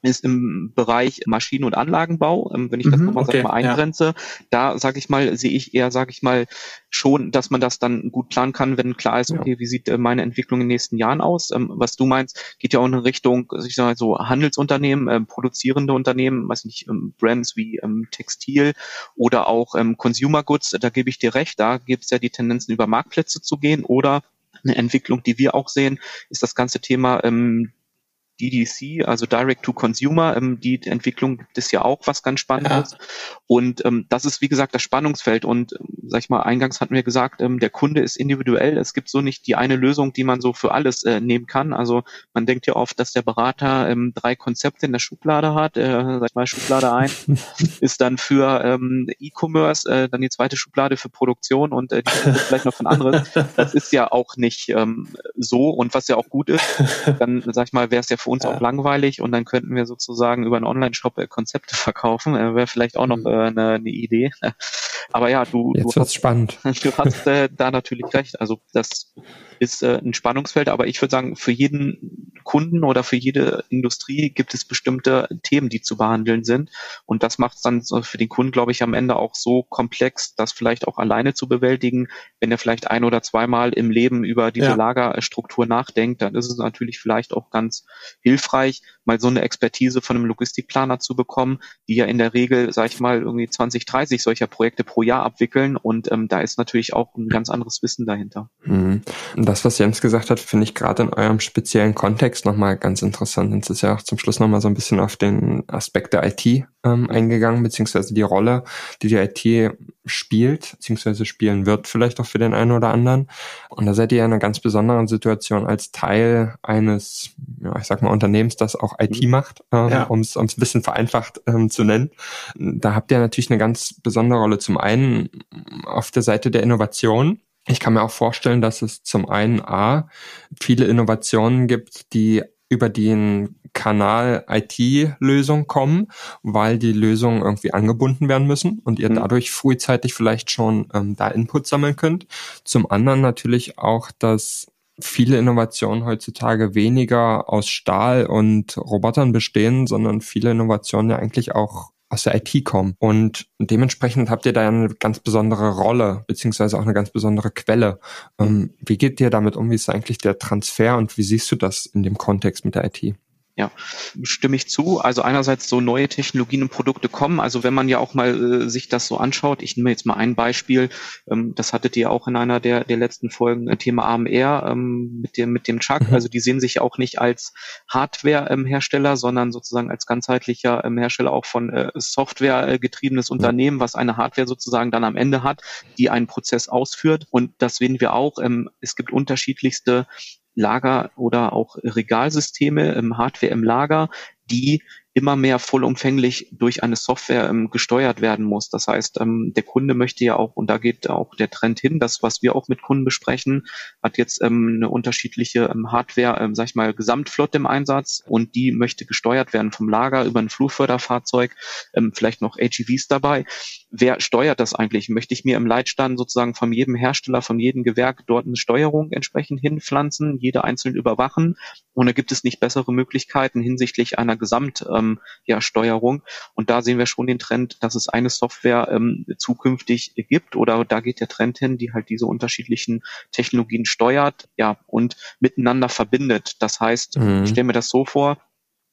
ist im Bereich Maschinen- und Anlagenbau, ähm, wenn ich das mhm, nochmal okay, mal eingrenze, ja. da sage ich mal, sehe ich eher, sage ich mal, schon, dass man das dann gut planen kann, wenn klar ist, okay, ja. wie sieht äh, meine Entwicklung in den nächsten Jahren aus? Ähm, was du meinst, geht ja auch in Richtung, ich sage so Handelsunternehmen, ähm, produzierende Unternehmen, weiß nicht, Brands wie Textil oder auch Consumer Goods, da gebe ich dir recht, da gibt es ja die Tendenzen über Marktplätze zu gehen oder eine Entwicklung, die wir auch sehen, ist das ganze Thema ähm, DDC, also Direct to Consumer, ähm, die Entwicklung gibt es ja auch, was ganz spannend ja. ist. Und ähm, das ist, wie gesagt, das Spannungsfeld. Und ähm, sag ich mal, eingangs hatten wir gesagt, ähm, der Kunde ist individuell. Es gibt so nicht die eine Lösung, die man so für alles äh, nehmen kann. Also man denkt ja oft, dass der Berater ähm, drei Konzepte in der Schublade hat. Äh, sag ich mal, Schublade ein ist dann für ähm, E-Commerce, äh, dann die zweite Schublade für Produktion und äh, die vielleicht noch von anderen. Das ist ja auch nicht ähm, so und was ja auch gut ist. Dann, sag ich mal, wäre es ja für uns ja. auch langweilig und dann könnten wir sozusagen über einen Online-Shop äh, Konzepte verkaufen. Äh, Wäre vielleicht auch noch mhm. äh, eine, eine Idee. Aber ja, du, Jetzt du hast, spannend. du hast äh, da natürlich recht. Also das ist äh, ein Spannungsfeld, aber ich würde sagen, für jeden Kunden oder für jede Industrie gibt es bestimmte Themen, die zu behandeln sind. Und das macht es dann für den Kunden, glaube ich, am Ende auch so komplex, das vielleicht auch alleine zu bewältigen. Wenn er vielleicht ein oder zweimal im Leben über diese ja. Lagerstruktur nachdenkt, dann ist es natürlich vielleicht auch ganz hilfreich, mal so eine Expertise von einem Logistikplaner zu bekommen, die ja in der Regel, sag ich mal, irgendwie 20, 30 solcher Projekte pro Jahr abwickeln. Und ähm, da ist natürlich auch ein ganz anderes Wissen dahinter. Mhm. Das, was Jens gesagt hat, finde ich gerade in eurem speziellen Kontext nochmal ganz interessant. Und es ist ja auch zum Schluss nochmal so ein bisschen auf den Aspekt der IT ähm, eingegangen, beziehungsweise die Rolle, die die IT spielt, beziehungsweise spielen wird, vielleicht auch für den einen oder anderen. Und da seid ihr ja in einer ganz besonderen Situation als Teil eines, ja, ich sag mal, Unternehmens, das auch IT mhm. macht, ähm, ja. um es ein bisschen vereinfacht ähm, zu nennen. Da habt ihr natürlich eine ganz besondere Rolle. Zum einen auf der Seite der Innovation, ich kann mir auch vorstellen, dass es zum einen A, viele Innovationen gibt, die über den Kanal IT-Lösung kommen, weil die Lösungen irgendwie angebunden werden müssen und ihr mhm. dadurch frühzeitig vielleicht schon ähm, da Input sammeln könnt. Zum anderen natürlich auch, dass viele Innovationen heutzutage weniger aus Stahl und Robotern bestehen, sondern viele Innovationen ja eigentlich auch aus der IT kommen. Und dementsprechend habt ihr da eine ganz besondere Rolle, beziehungsweise auch eine ganz besondere Quelle. Ähm, wie geht ihr damit um? Wie ist eigentlich der Transfer und wie siehst du das in dem Kontext mit der IT? Ja, stimme ich zu. Also einerseits so neue Technologien und Produkte kommen. Also wenn man ja auch mal äh, sich das so anschaut, ich nehme jetzt mal ein Beispiel, ähm, das hattet ihr auch in einer der, der letzten Folgen, äh, Thema AMR ähm, mit dem mit dem Chuck. Mhm. Also die sehen sich ja auch nicht als Hardware-Hersteller, sondern sozusagen als ganzheitlicher ähm, Hersteller auch von äh, Software äh, getriebenes Unternehmen, was eine Hardware sozusagen dann am Ende hat, die einen Prozess ausführt. Und das sehen wir auch. Ähm, es gibt unterschiedlichste Lager oder auch Regalsysteme, im Hardware im Lager, die immer mehr vollumfänglich durch eine Software ähm, gesteuert werden muss. Das heißt, ähm, der Kunde möchte ja auch, und da geht auch der Trend hin, das, was wir auch mit Kunden besprechen, hat jetzt ähm, eine unterschiedliche ähm, Hardware, ähm, sag ich mal, Gesamtflotte im Einsatz und die möchte gesteuert werden vom Lager über ein Flurförderfahrzeug, ähm, vielleicht noch AGVs dabei. Wer steuert das eigentlich? Möchte ich mir im Leitstand sozusagen von jedem Hersteller, von jedem Gewerk dort eine Steuerung entsprechend hinpflanzen, jede einzeln überwachen? Und da gibt es nicht bessere Möglichkeiten hinsichtlich einer Gesamt- ähm, ähm, ja, Steuerung. Und da sehen wir schon den Trend, dass es eine Software ähm, zukünftig gibt oder da geht der Trend hin, die halt diese unterschiedlichen Technologien steuert, ja, und miteinander verbindet. Das heißt, mhm. ich stelle mir das so vor,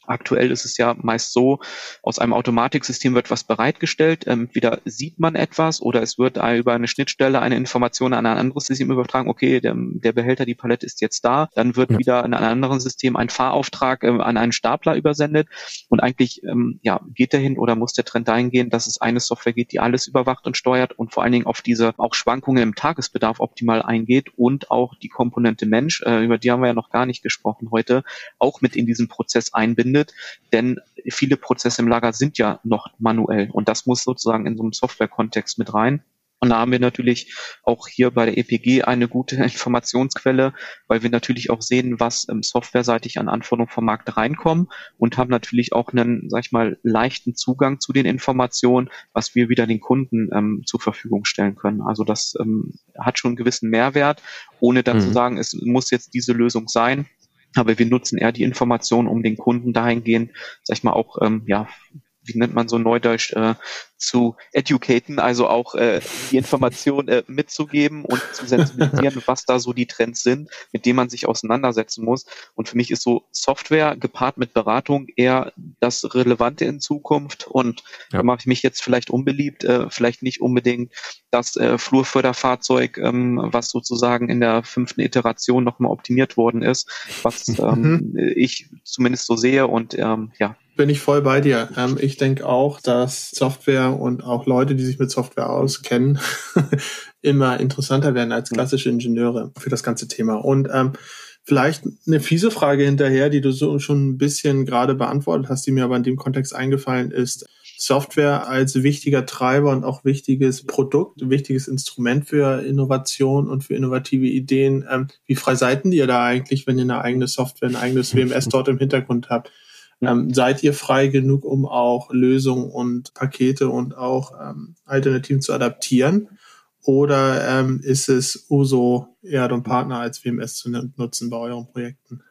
Aktuell ist es ja meist so, aus einem Automatiksystem wird was bereitgestellt, ähm, entweder sieht man etwas oder es wird über eine Schnittstelle eine Information an ein anderes System übertragen, okay, der, der Behälter, die Palette ist jetzt da, dann wird ja. wieder in einem anderen System ein Fahrauftrag äh, an einen Stapler übersendet. Und eigentlich ähm, ja, geht dahin oder muss der Trend dahin gehen, dass es eine Software geht, die alles überwacht und steuert und vor allen Dingen auf diese auch Schwankungen im Tagesbedarf optimal eingeht und auch die Komponente Mensch, äh, über die haben wir ja noch gar nicht gesprochen heute, auch mit in diesen Prozess einbindet findet, denn viele Prozesse im Lager sind ja noch manuell und das muss sozusagen in so einem Software-Kontext mit rein. Und da haben wir natürlich auch hier bei der EPG eine gute Informationsquelle, weil wir natürlich auch sehen, was ähm, softwareseitig an Anforderungen vom Markt reinkommen und haben natürlich auch einen, sag ich mal, leichten Zugang zu den Informationen, was wir wieder den Kunden ähm, zur Verfügung stellen können. Also das ähm, hat schon einen gewissen Mehrwert, ohne dann mhm. zu sagen, es muss jetzt diese Lösung sein. Aber wir nutzen eher die Information, um den Kunden dahingehend, sag ich mal, auch ähm, ja, wie nennt man so neudeutsch, äh, zu educaten, also auch äh, die Information äh, mitzugeben und zu sensibilisieren, was da so die Trends sind, mit denen man sich auseinandersetzen muss. Und für mich ist so Software gepaart mit Beratung eher das Relevante in Zukunft. Und ja. da mache ich mich jetzt vielleicht unbeliebt, äh, vielleicht nicht unbedingt das äh, Flurförderfahrzeug, ähm, was sozusagen in der fünften Iteration nochmal optimiert worden ist, was ähm, mhm. ich zumindest so sehe. Und ähm, ja, bin ich voll bei dir. Ähm, ich denke auch, dass Software und auch Leute, die sich mit Software auskennen, immer interessanter werden als klassische Ingenieure für das ganze Thema. Und ähm, vielleicht eine fiese Frage hinterher, die du so schon ein bisschen gerade beantwortet hast, die mir aber in dem Kontext eingefallen ist. Software als wichtiger Treiber und auch wichtiges Produkt, wichtiges Instrument für Innovation und für innovative Ideen. Ähm, wie frei seid ihr da eigentlich, wenn ihr eine eigene Software, ein eigenes WMS dort im Hintergrund habt? Ähm, seid ihr frei genug, um auch Lösungen und Pakete und auch ähm, Alternativen zu adaptieren? Oder ähm, ist es Uso, Erd und Partner als WMS zu nutzen bei euren Projekten?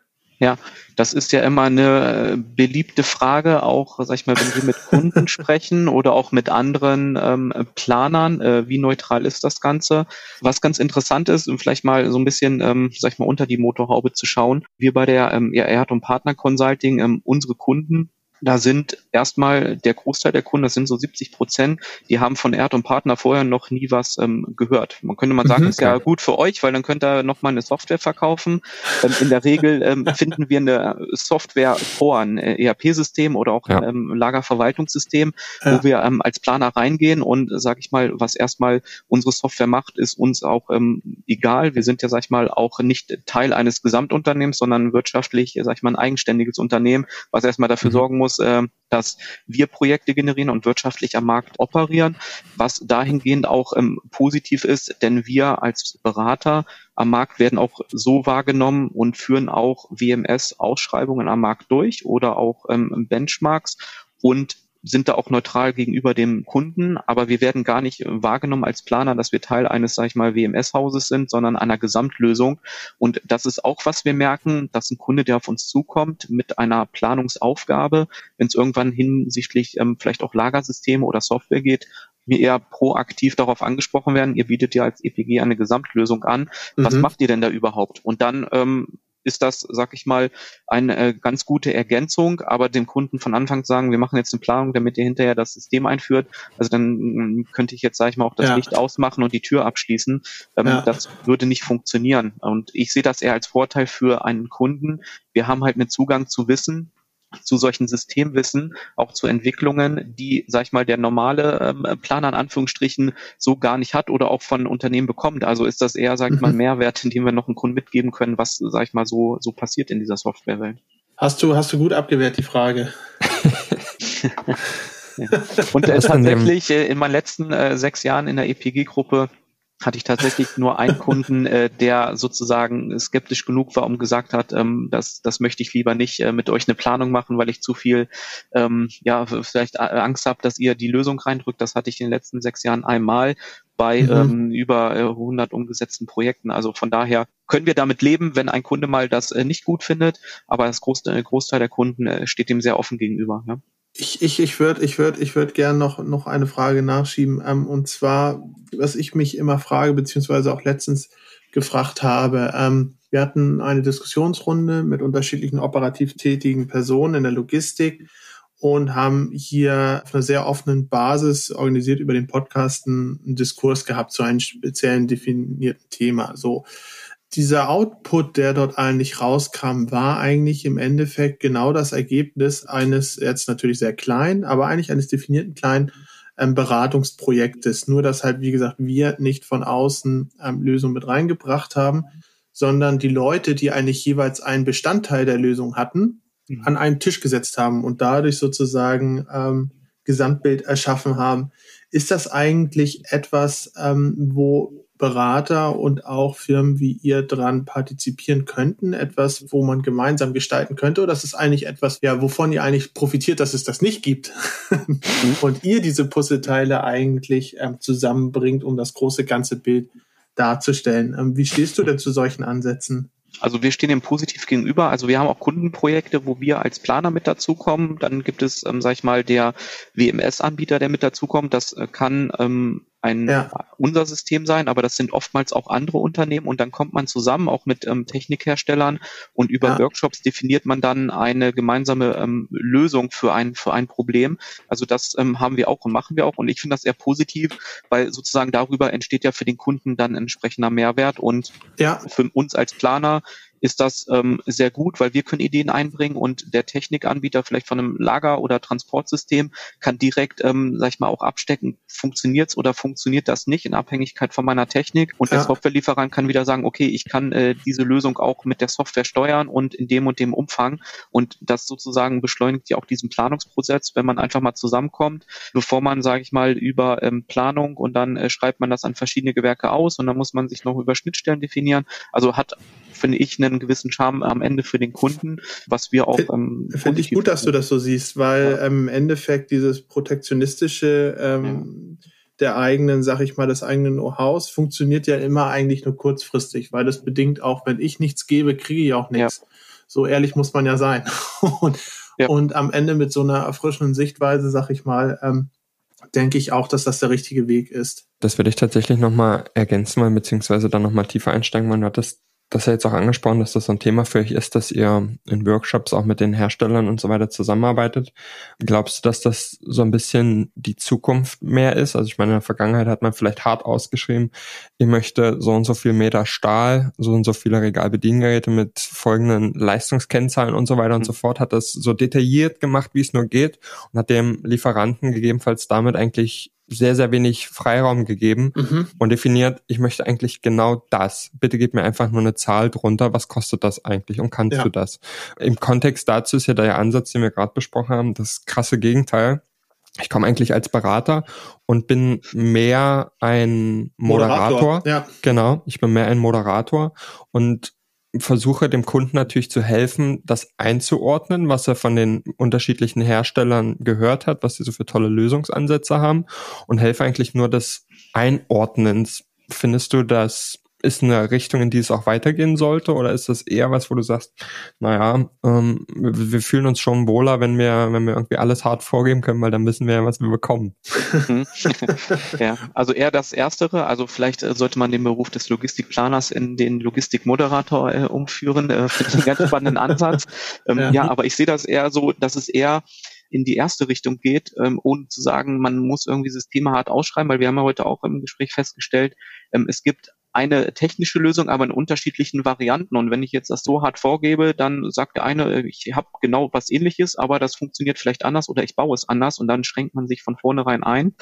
Ja, das ist ja immer eine äh, beliebte Frage, auch, sag ich mal, wenn wir mit Kunden sprechen oder auch mit anderen ähm, Planern, äh, wie neutral ist das Ganze? Was ganz interessant ist, um vielleicht mal so ein bisschen, ähm, sag ich mal, unter die Motorhaube zu schauen. Wir bei der ähm, Erd und Partner Consulting, ähm, unsere Kunden da sind erstmal der Großteil der Kunden, das sind so 70 Prozent, die haben von Erd und Partner vorher noch nie was ähm, gehört. Man könnte mal sagen, mhm, ist ja gut für euch, weil dann könnt ihr noch mal eine Software verkaufen. Ähm, in der Regel ähm, finden wir eine Software vor, ein ERP-System oder auch ja. ein ähm, Lagerverwaltungssystem, ja. wo wir ähm, als Planer reingehen und sag ich mal, was erstmal unsere Software macht, ist uns auch ähm, egal. Wir sind ja, sag ich mal, auch nicht Teil eines Gesamtunternehmens, sondern wirtschaftlich, sag ich mal, ein eigenständiges Unternehmen, was erstmal dafür mhm. sorgen muss, muss, äh, dass wir Projekte generieren und wirtschaftlich am Markt operieren, was dahingehend auch ähm, positiv ist, denn wir als Berater am Markt werden auch so wahrgenommen und führen auch WMS-Ausschreibungen am Markt durch oder auch ähm, Benchmarks. Und sind da auch neutral gegenüber dem Kunden, aber wir werden gar nicht wahrgenommen als Planer, dass wir Teil eines, sag ich mal, WMS-Hauses sind, sondern einer Gesamtlösung. Und das ist auch, was wir merken, dass ein Kunde, der auf uns zukommt mit einer Planungsaufgabe, wenn es irgendwann hinsichtlich ähm, vielleicht auch Lagersysteme oder Software geht, wir eher proaktiv darauf angesprochen werden, ihr bietet ja als EPG eine Gesamtlösung an. Was mhm. macht ihr denn da überhaupt? Und dann ähm, ist das, sag ich mal, eine äh, ganz gute Ergänzung, aber dem Kunden von Anfang sagen, wir machen jetzt eine Planung, damit ihr hinterher das System einführt. Also dann mm, könnte ich jetzt, sag ich mal, auch das ja. Licht ausmachen und die Tür abschließen. Ähm, ja. Das würde nicht funktionieren. Und ich sehe das eher als Vorteil für einen Kunden. Wir haben halt einen Zugang zu Wissen, zu solchen Systemwissen, auch zu Entwicklungen, die, sag ich mal, der normale ähm, Planer in Anführungsstrichen so gar nicht hat oder auch von Unternehmen bekommt. Also ist das eher, sag ich mal, mhm. Mehrwert, den wir noch einen Kunden mitgeben können, was, sag ich mal, so, so passiert in dieser Softwarewelt. Hast du, hast du gut abgewehrt, die Frage. ja. Und äh, tatsächlich äh, in meinen letzten äh, sechs Jahren in der EPG-Gruppe hatte ich tatsächlich nur einen Kunden, äh, der sozusagen skeptisch genug war und gesagt hat, ähm, das, das möchte ich lieber nicht äh, mit euch eine Planung machen, weil ich zu viel, ähm, ja, vielleicht Angst habe, dass ihr die Lösung reindrückt. Das hatte ich in den letzten sechs Jahren einmal bei mhm. ähm, über äh, 100 umgesetzten Projekten. Also von daher können wir damit leben, wenn ein Kunde mal das äh, nicht gut findet, aber das Großteil, Großteil der Kunden äh, steht dem sehr offen gegenüber. Ja. Ich, ich, ich würde ich würd, ich würd gerne noch, noch eine Frage nachschieben. Ähm, und zwar, was ich mich immer frage, beziehungsweise auch letztens gefragt habe. Ähm, wir hatten eine Diskussionsrunde mit unterschiedlichen operativ tätigen Personen in der Logistik und haben hier auf einer sehr offenen Basis organisiert über den Podcast einen Diskurs gehabt zu einem speziellen definierten Thema. So, dieser Output, der dort eigentlich rauskam, war eigentlich im Endeffekt genau das Ergebnis eines, jetzt natürlich sehr klein, aber eigentlich eines definierten kleinen ähm, Beratungsprojektes. Nur, dass halt, wie gesagt, wir nicht von außen ähm, Lösungen mit reingebracht haben, sondern die Leute, die eigentlich jeweils einen Bestandteil der Lösung hatten, mhm. an einen Tisch gesetzt haben und dadurch sozusagen ähm, Gesamtbild erschaffen haben. Ist das eigentlich etwas, ähm, wo Berater und auch Firmen wie ihr dran partizipieren könnten? Etwas, wo man gemeinsam gestalten könnte? Oder ist es eigentlich etwas, ja, wovon ihr eigentlich profitiert, dass es das nicht gibt? und ihr diese Puzzleteile eigentlich ähm, zusammenbringt, um das große ganze Bild darzustellen. Ähm, wie stehst du denn zu solchen Ansätzen? Also wir stehen dem positiv gegenüber. Also wir haben auch Kundenprojekte, wo wir als Planer mit dazukommen. Dann gibt es, ähm, sag ich mal, der WMS-Anbieter, der mit dazukommt. Das äh, kann ähm, ein ja. unser System sein, aber das sind oftmals auch andere Unternehmen und dann kommt man zusammen, auch mit ähm, Technikherstellern und über ja. Workshops definiert man dann eine gemeinsame ähm, Lösung für ein, für ein Problem. Also das ähm, haben wir auch und machen wir auch und ich finde das eher positiv, weil sozusagen darüber entsteht ja für den Kunden dann entsprechender Mehrwert und ja. für uns als Planer ist das ähm, sehr gut, weil wir können Ideen einbringen und der Technikanbieter vielleicht von einem Lager- oder Transportsystem kann direkt, ähm, sag ich mal, auch abstecken, funktioniert's oder funktioniert das nicht in Abhängigkeit von meiner Technik und ja. der Softwarelieferant kann wieder sagen, okay, ich kann äh, diese Lösung auch mit der Software steuern und in dem und dem Umfang und das sozusagen beschleunigt ja auch diesen Planungsprozess, wenn man einfach mal zusammenkommt, bevor man, sage ich mal, über ähm, Planung und dann äh, schreibt man das an verschiedene Gewerke aus und dann muss man sich noch über Schnittstellen definieren. Also hat finde ich, einen gewissen Charme am Ende für den Kunden, was wir auch. Ähm, finde ich gut, dass du das so siehst, weil ja. im Endeffekt dieses protektionistische ähm, ja. der eigenen, sag ich mal, des eigenen Know-hows funktioniert ja immer eigentlich nur kurzfristig, weil das bedingt auch, wenn ich nichts gebe, kriege ich auch nichts. Ja. So ehrlich muss man ja sein. und, ja. und am Ende mit so einer erfrischenden Sichtweise, sag ich mal, ähm, denke ich auch, dass das der richtige Weg ist. Das würde ich tatsächlich nochmal ergänzen wollen, beziehungsweise dann nochmal tiefer einsteigen wollen. Du hattest das ja jetzt auch angesprochen, dass das so ein Thema für euch ist, dass ihr in Workshops auch mit den Herstellern und so weiter zusammenarbeitet. Glaubst du, dass das so ein bisschen die Zukunft mehr ist? Also ich meine, in der Vergangenheit hat man vielleicht hart ausgeschrieben, ihr möchte so und so viel Meter Stahl, so und so viele Regalbediengeräte mit folgenden Leistungskennzahlen und so weiter und mhm. so fort, hat das so detailliert gemacht, wie es nur geht und hat dem Lieferanten gegebenenfalls damit eigentlich sehr, sehr wenig Freiraum gegeben mhm. und definiert, ich möchte eigentlich genau das. Bitte gib mir einfach nur eine Zahl drunter. Was kostet das eigentlich und kannst ja. du das? Im Kontext dazu ist ja der Ansatz, den wir gerade besprochen haben, das krasse Gegenteil. Ich komme eigentlich als Berater und bin mehr ein Moderator. Moderator. Ja. Genau, ich bin mehr ein Moderator und versuche dem Kunden natürlich zu helfen, das einzuordnen, was er von den unterschiedlichen Herstellern gehört hat, was sie so für tolle Lösungsansätze haben und helfe eigentlich nur des Einordnens. Findest du das ist eine Richtung, in die es auch weitergehen sollte? Oder ist das eher was, wo du sagst, naja, ähm, wir, wir fühlen uns schon wohler, wenn wir, wenn wir irgendwie alles hart vorgeben können, weil dann wissen wir ja, was wir bekommen. Mhm. ja, also eher das Erstere. Also vielleicht äh, sollte man den Beruf des Logistikplaners in den Logistikmoderator äh, umführen. Äh, Finde ich einen ganz spannenden Ansatz. Ähm, ja. ja, aber ich sehe das eher so, dass es eher in die erste Richtung geht, ähm, ohne zu sagen, man muss irgendwie Systeme hart ausschreiben, weil wir haben ja heute auch im Gespräch festgestellt, ähm, es gibt eine technische Lösung, aber in unterschiedlichen Varianten. Und wenn ich jetzt das so hart vorgebe, dann sagt der eine, äh, ich habe genau was ähnliches, aber das funktioniert vielleicht anders oder ich baue es anders und dann schränkt man sich von vornherein ein.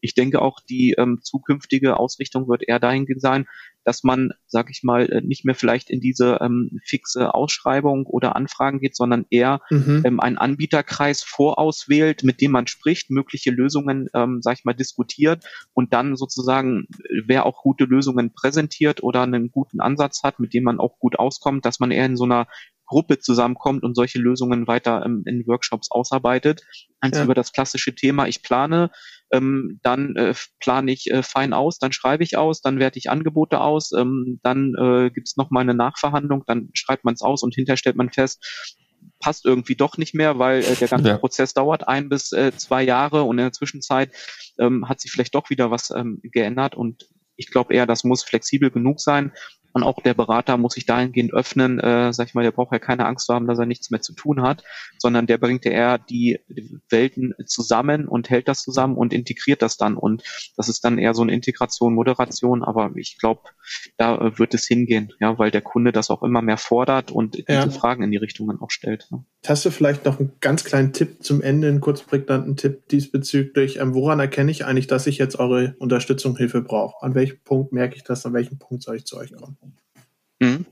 Ich denke auch, die ähm, zukünftige Ausrichtung wird eher dahingehend sein, dass man, sag ich mal, äh, nicht mehr vielleicht in diese ähm, fixe Ausschreibung oder Anfragen geht, sondern eher mhm. ähm, einen Anbieterkreis vorauswählt, mit dem man spricht, mögliche Lösungen, ähm, sag ich mal, diskutiert und dann sozusagen, wer auch gute Lösungen präsentiert oder einen guten Ansatz hat, mit dem man auch gut auskommt, dass man eher in so einer Gruppe zusammenkommt und solche Lösungen weiter ähm, in Workshops ausarbeitet, als ja. über das klassische Thema, ich plane, ähm, dann äh, plane ich äh, fein aus, dann schreibe ich aus, dann werte ich Angebote aus, ähm, dann äh, gibt es nochmal eine Nachverhandlung, dann schreibt man es aus und hinterher stellt man fest, passt irgendwie doch nicht mehr, weil äh, der ganze ja. Prozess dauert ein bis äh, zwei Jahre und in der Zwischenzeit ähm, hat sich vielleicht doch wieder was ähm, geändert und ich glaube eher, das muss flexibel genug sein, und auch der Berater muss sich dahingehend öffnen, äh, sag ich mal, der braucht ja keine Angst zu haben, dass er nichts mehr zu tun hat, sondern der bringt ja eher die Welten zusammen und hält das zusammen und integriert das dann. Und das ist dann eher so eine Integration, Moderation, aber ich glaube, da äh, wird es hingehen, ja, weil der Kunde das auch immer mehr fordert und ja. diese Fragen in die Richtungen auch stellt. Ja. Hast du vielleicht noch einen ganz kleinen Tipp zum Ende, einen kurz prägnanten Tipp diesbezüglich? Ähm, woran erkenne ich eigentlich, dass ich jetzt eure Unterstützung, Hilfe brauche? An welchem Punkt merke ich das? An welchem Punkt soll ich zu euch kommen? Mhm.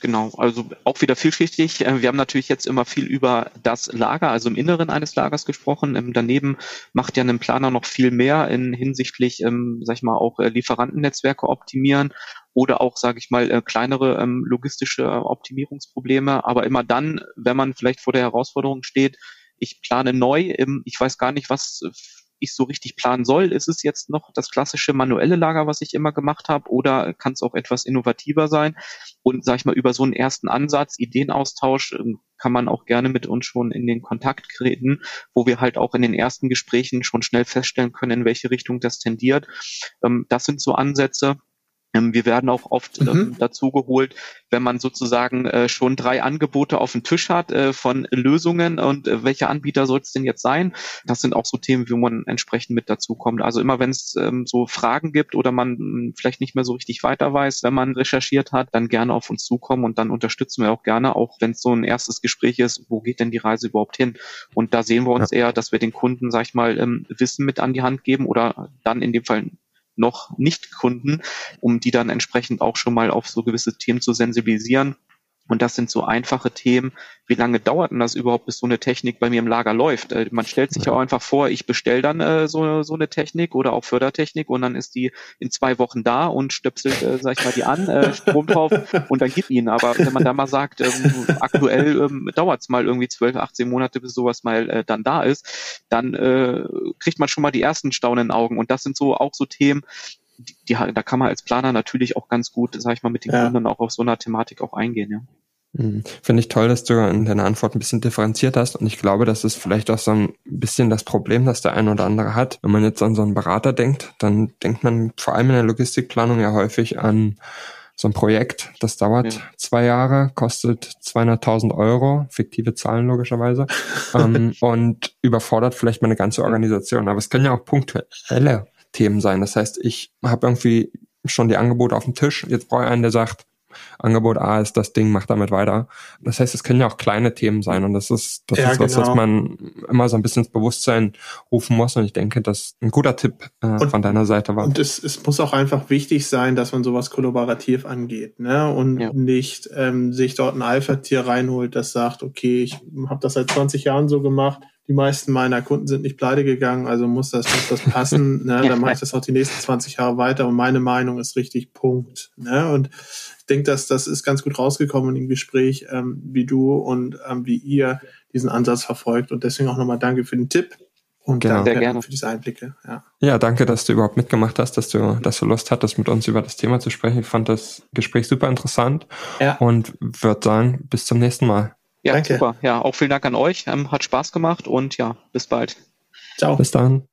Genau, also auch wieder vielschichtig. Äh, wir haben natürlich jetzt immer viel über das Lager, also im Inneren eines Lagers gesprochen. Ähm, daneben macht ja ein Planer noch viel mehr in hinsichtlich, ähm, sag ich mal, auch äh, Lieferantennetzwerke optimieren oder auch, sage ich mal, äh, kleinere ähm, logistische Optimierungsprobleme. Aber immer dann, wenn man vielleicht vor der Herausforderung steht, ich plane neu, ich weiß gar nicht, was ich so richtig planen soll. Ist es jetzt noch das klassische manuelle Lager, was ich immer gemacht habe, oder kann es auch etwas innovativer sein? Und sag ich mal, über so einen ersten Ansatz, Ideenaustausch, ähm, kann man auch gerne mit uns schon in den Kontakt treten, wo wir halt auch in den ersten Gesprächen schon schnell feststellen können, in welche Richtung das tendiert. Ähm, das sind so Ansätze. Ähm, wir werden auch oft ähm, mhm. dazu geholt, wenn man sozusagen äh, schon drei Angebote auf dem Tisch hat äh, von Lösungen und äh, welcher Anbieter soll es denn jetzt sein? Das sind auch so Themen, wo man entsprechend mit dazu kommt. Also immer wenn es ähm, so Fragen gibt oder man mh, vielleicht nicht mehr so richtig weiter weiß, wenn man recherchiert hat, dann gerne auf uns zukommen und dann unterstützen wir auch gerne, auch wenn es so ein erstes Gespräch ist, wo geht denn die Reise überhaupt hin? Und da sehen wir uns ja. eher, dass wir den Kunden, sag ich mal, ähm, Wissen mit an die Hand geben oder dann in dem Fall noch nicht Kunden, um die dann entsprechend auch schon mal auf so gewisse Themen zu sensibilisieren Und das sind so einfache Themen. Wie lange dauert denn das überhaupt, bis so eine Technik bei mir im Lager läuft? Äh, man stellt sich ja auch einfach vor, ich bestelle dann äh, so, so eine Technik oder auch Fördertechnik und dann ist die in zwei Wochen da und stöpselt, äh, sag ich mal, die an, äh, Strom drauf und dann gibt ihn. Aber wenn man da mal sagt, ähm, aktuell ähm, dauert es mal irgendwie 12, 18 Monate, bis sowas mal äh, dann da ist, dann äh, kriegt man schon mal die ersten staunenden Augen. Und das sind so auch so Themen, die, die, da kann man als Planer natürlich auch ganz gut, sag ich mal, mit den ja. Kunden auch auf so einer Thematik auch eingehen, ja. Mhm. Finde ich toll, dass du in deiner Antwort ein bisschen differenziert hast und ich glaube, das ist vielleicht auch so ein bisschen das Problem, das der eine oder andere hat. Wenn man jetzt an so einen Berater denkt, dann denkt man vor allem in der Logistikplanung ja häufig an so ein Projekt, das dauert ja. zwei Jahre, kostet 200.000 Euro, fiktive Zahlen logischerweise, ähm, und überfordert vielleicht meine ganze Organisation. Aber es können ja auch punktuelle Themen sein. Das heißt, ich habe irgendwie schon die Angebote auf dem Tisch. Jetzt brauche ich einen, der sagt, Angebot A ist das Ding, mach damit weiter. Das heißt, es können ja auch kleine Themen sein und das ist, das ja, ist was, genau. was man immer so ein bisschen ins Bewusstsein rufen muss und ich denke, das ein guter Tipp äh, und, von deiner Seite war. Und es, es muss auch einfach wichtig sein, dass man sowas kollaborativ angeht ne? und ja. nicht ähm, sich dort ein Alpha-Tier reinholt, das sagt, okay, ich habe das seit 20 Jahren so gemacht, die meisten meiner Kunden sind nicht pleite gegangen, also muss das, muss das passen. ne? Dann mache ich das auch die nächsten 20 Jahre weiter und meine Meinung ist richtig, Punkt. Ne? Und ich denke, dass das ist ganz gut rausgekommen im Gespräch, ähm, wie du und ähm, wie ihr diesen Ansatz verfolgt. Und deswegen auch nochmal danke für den Tipp. Und genau. danke gerne. für diese Einblicke. Ja. ja, danke, dass du überhaupt mitgemacht hast, dass du, dass du Lust hattest, mit uns über das Thema zu sprechen. Ich fand das Gespräch super interessant ja. und würde sagen, bis zum nächsten Mal. Ja, Danke. super. Ja, auch vielen Dank an euch. Ähm, hat Spaß gemacht und ja, bis bald. Ciao. Bis dann.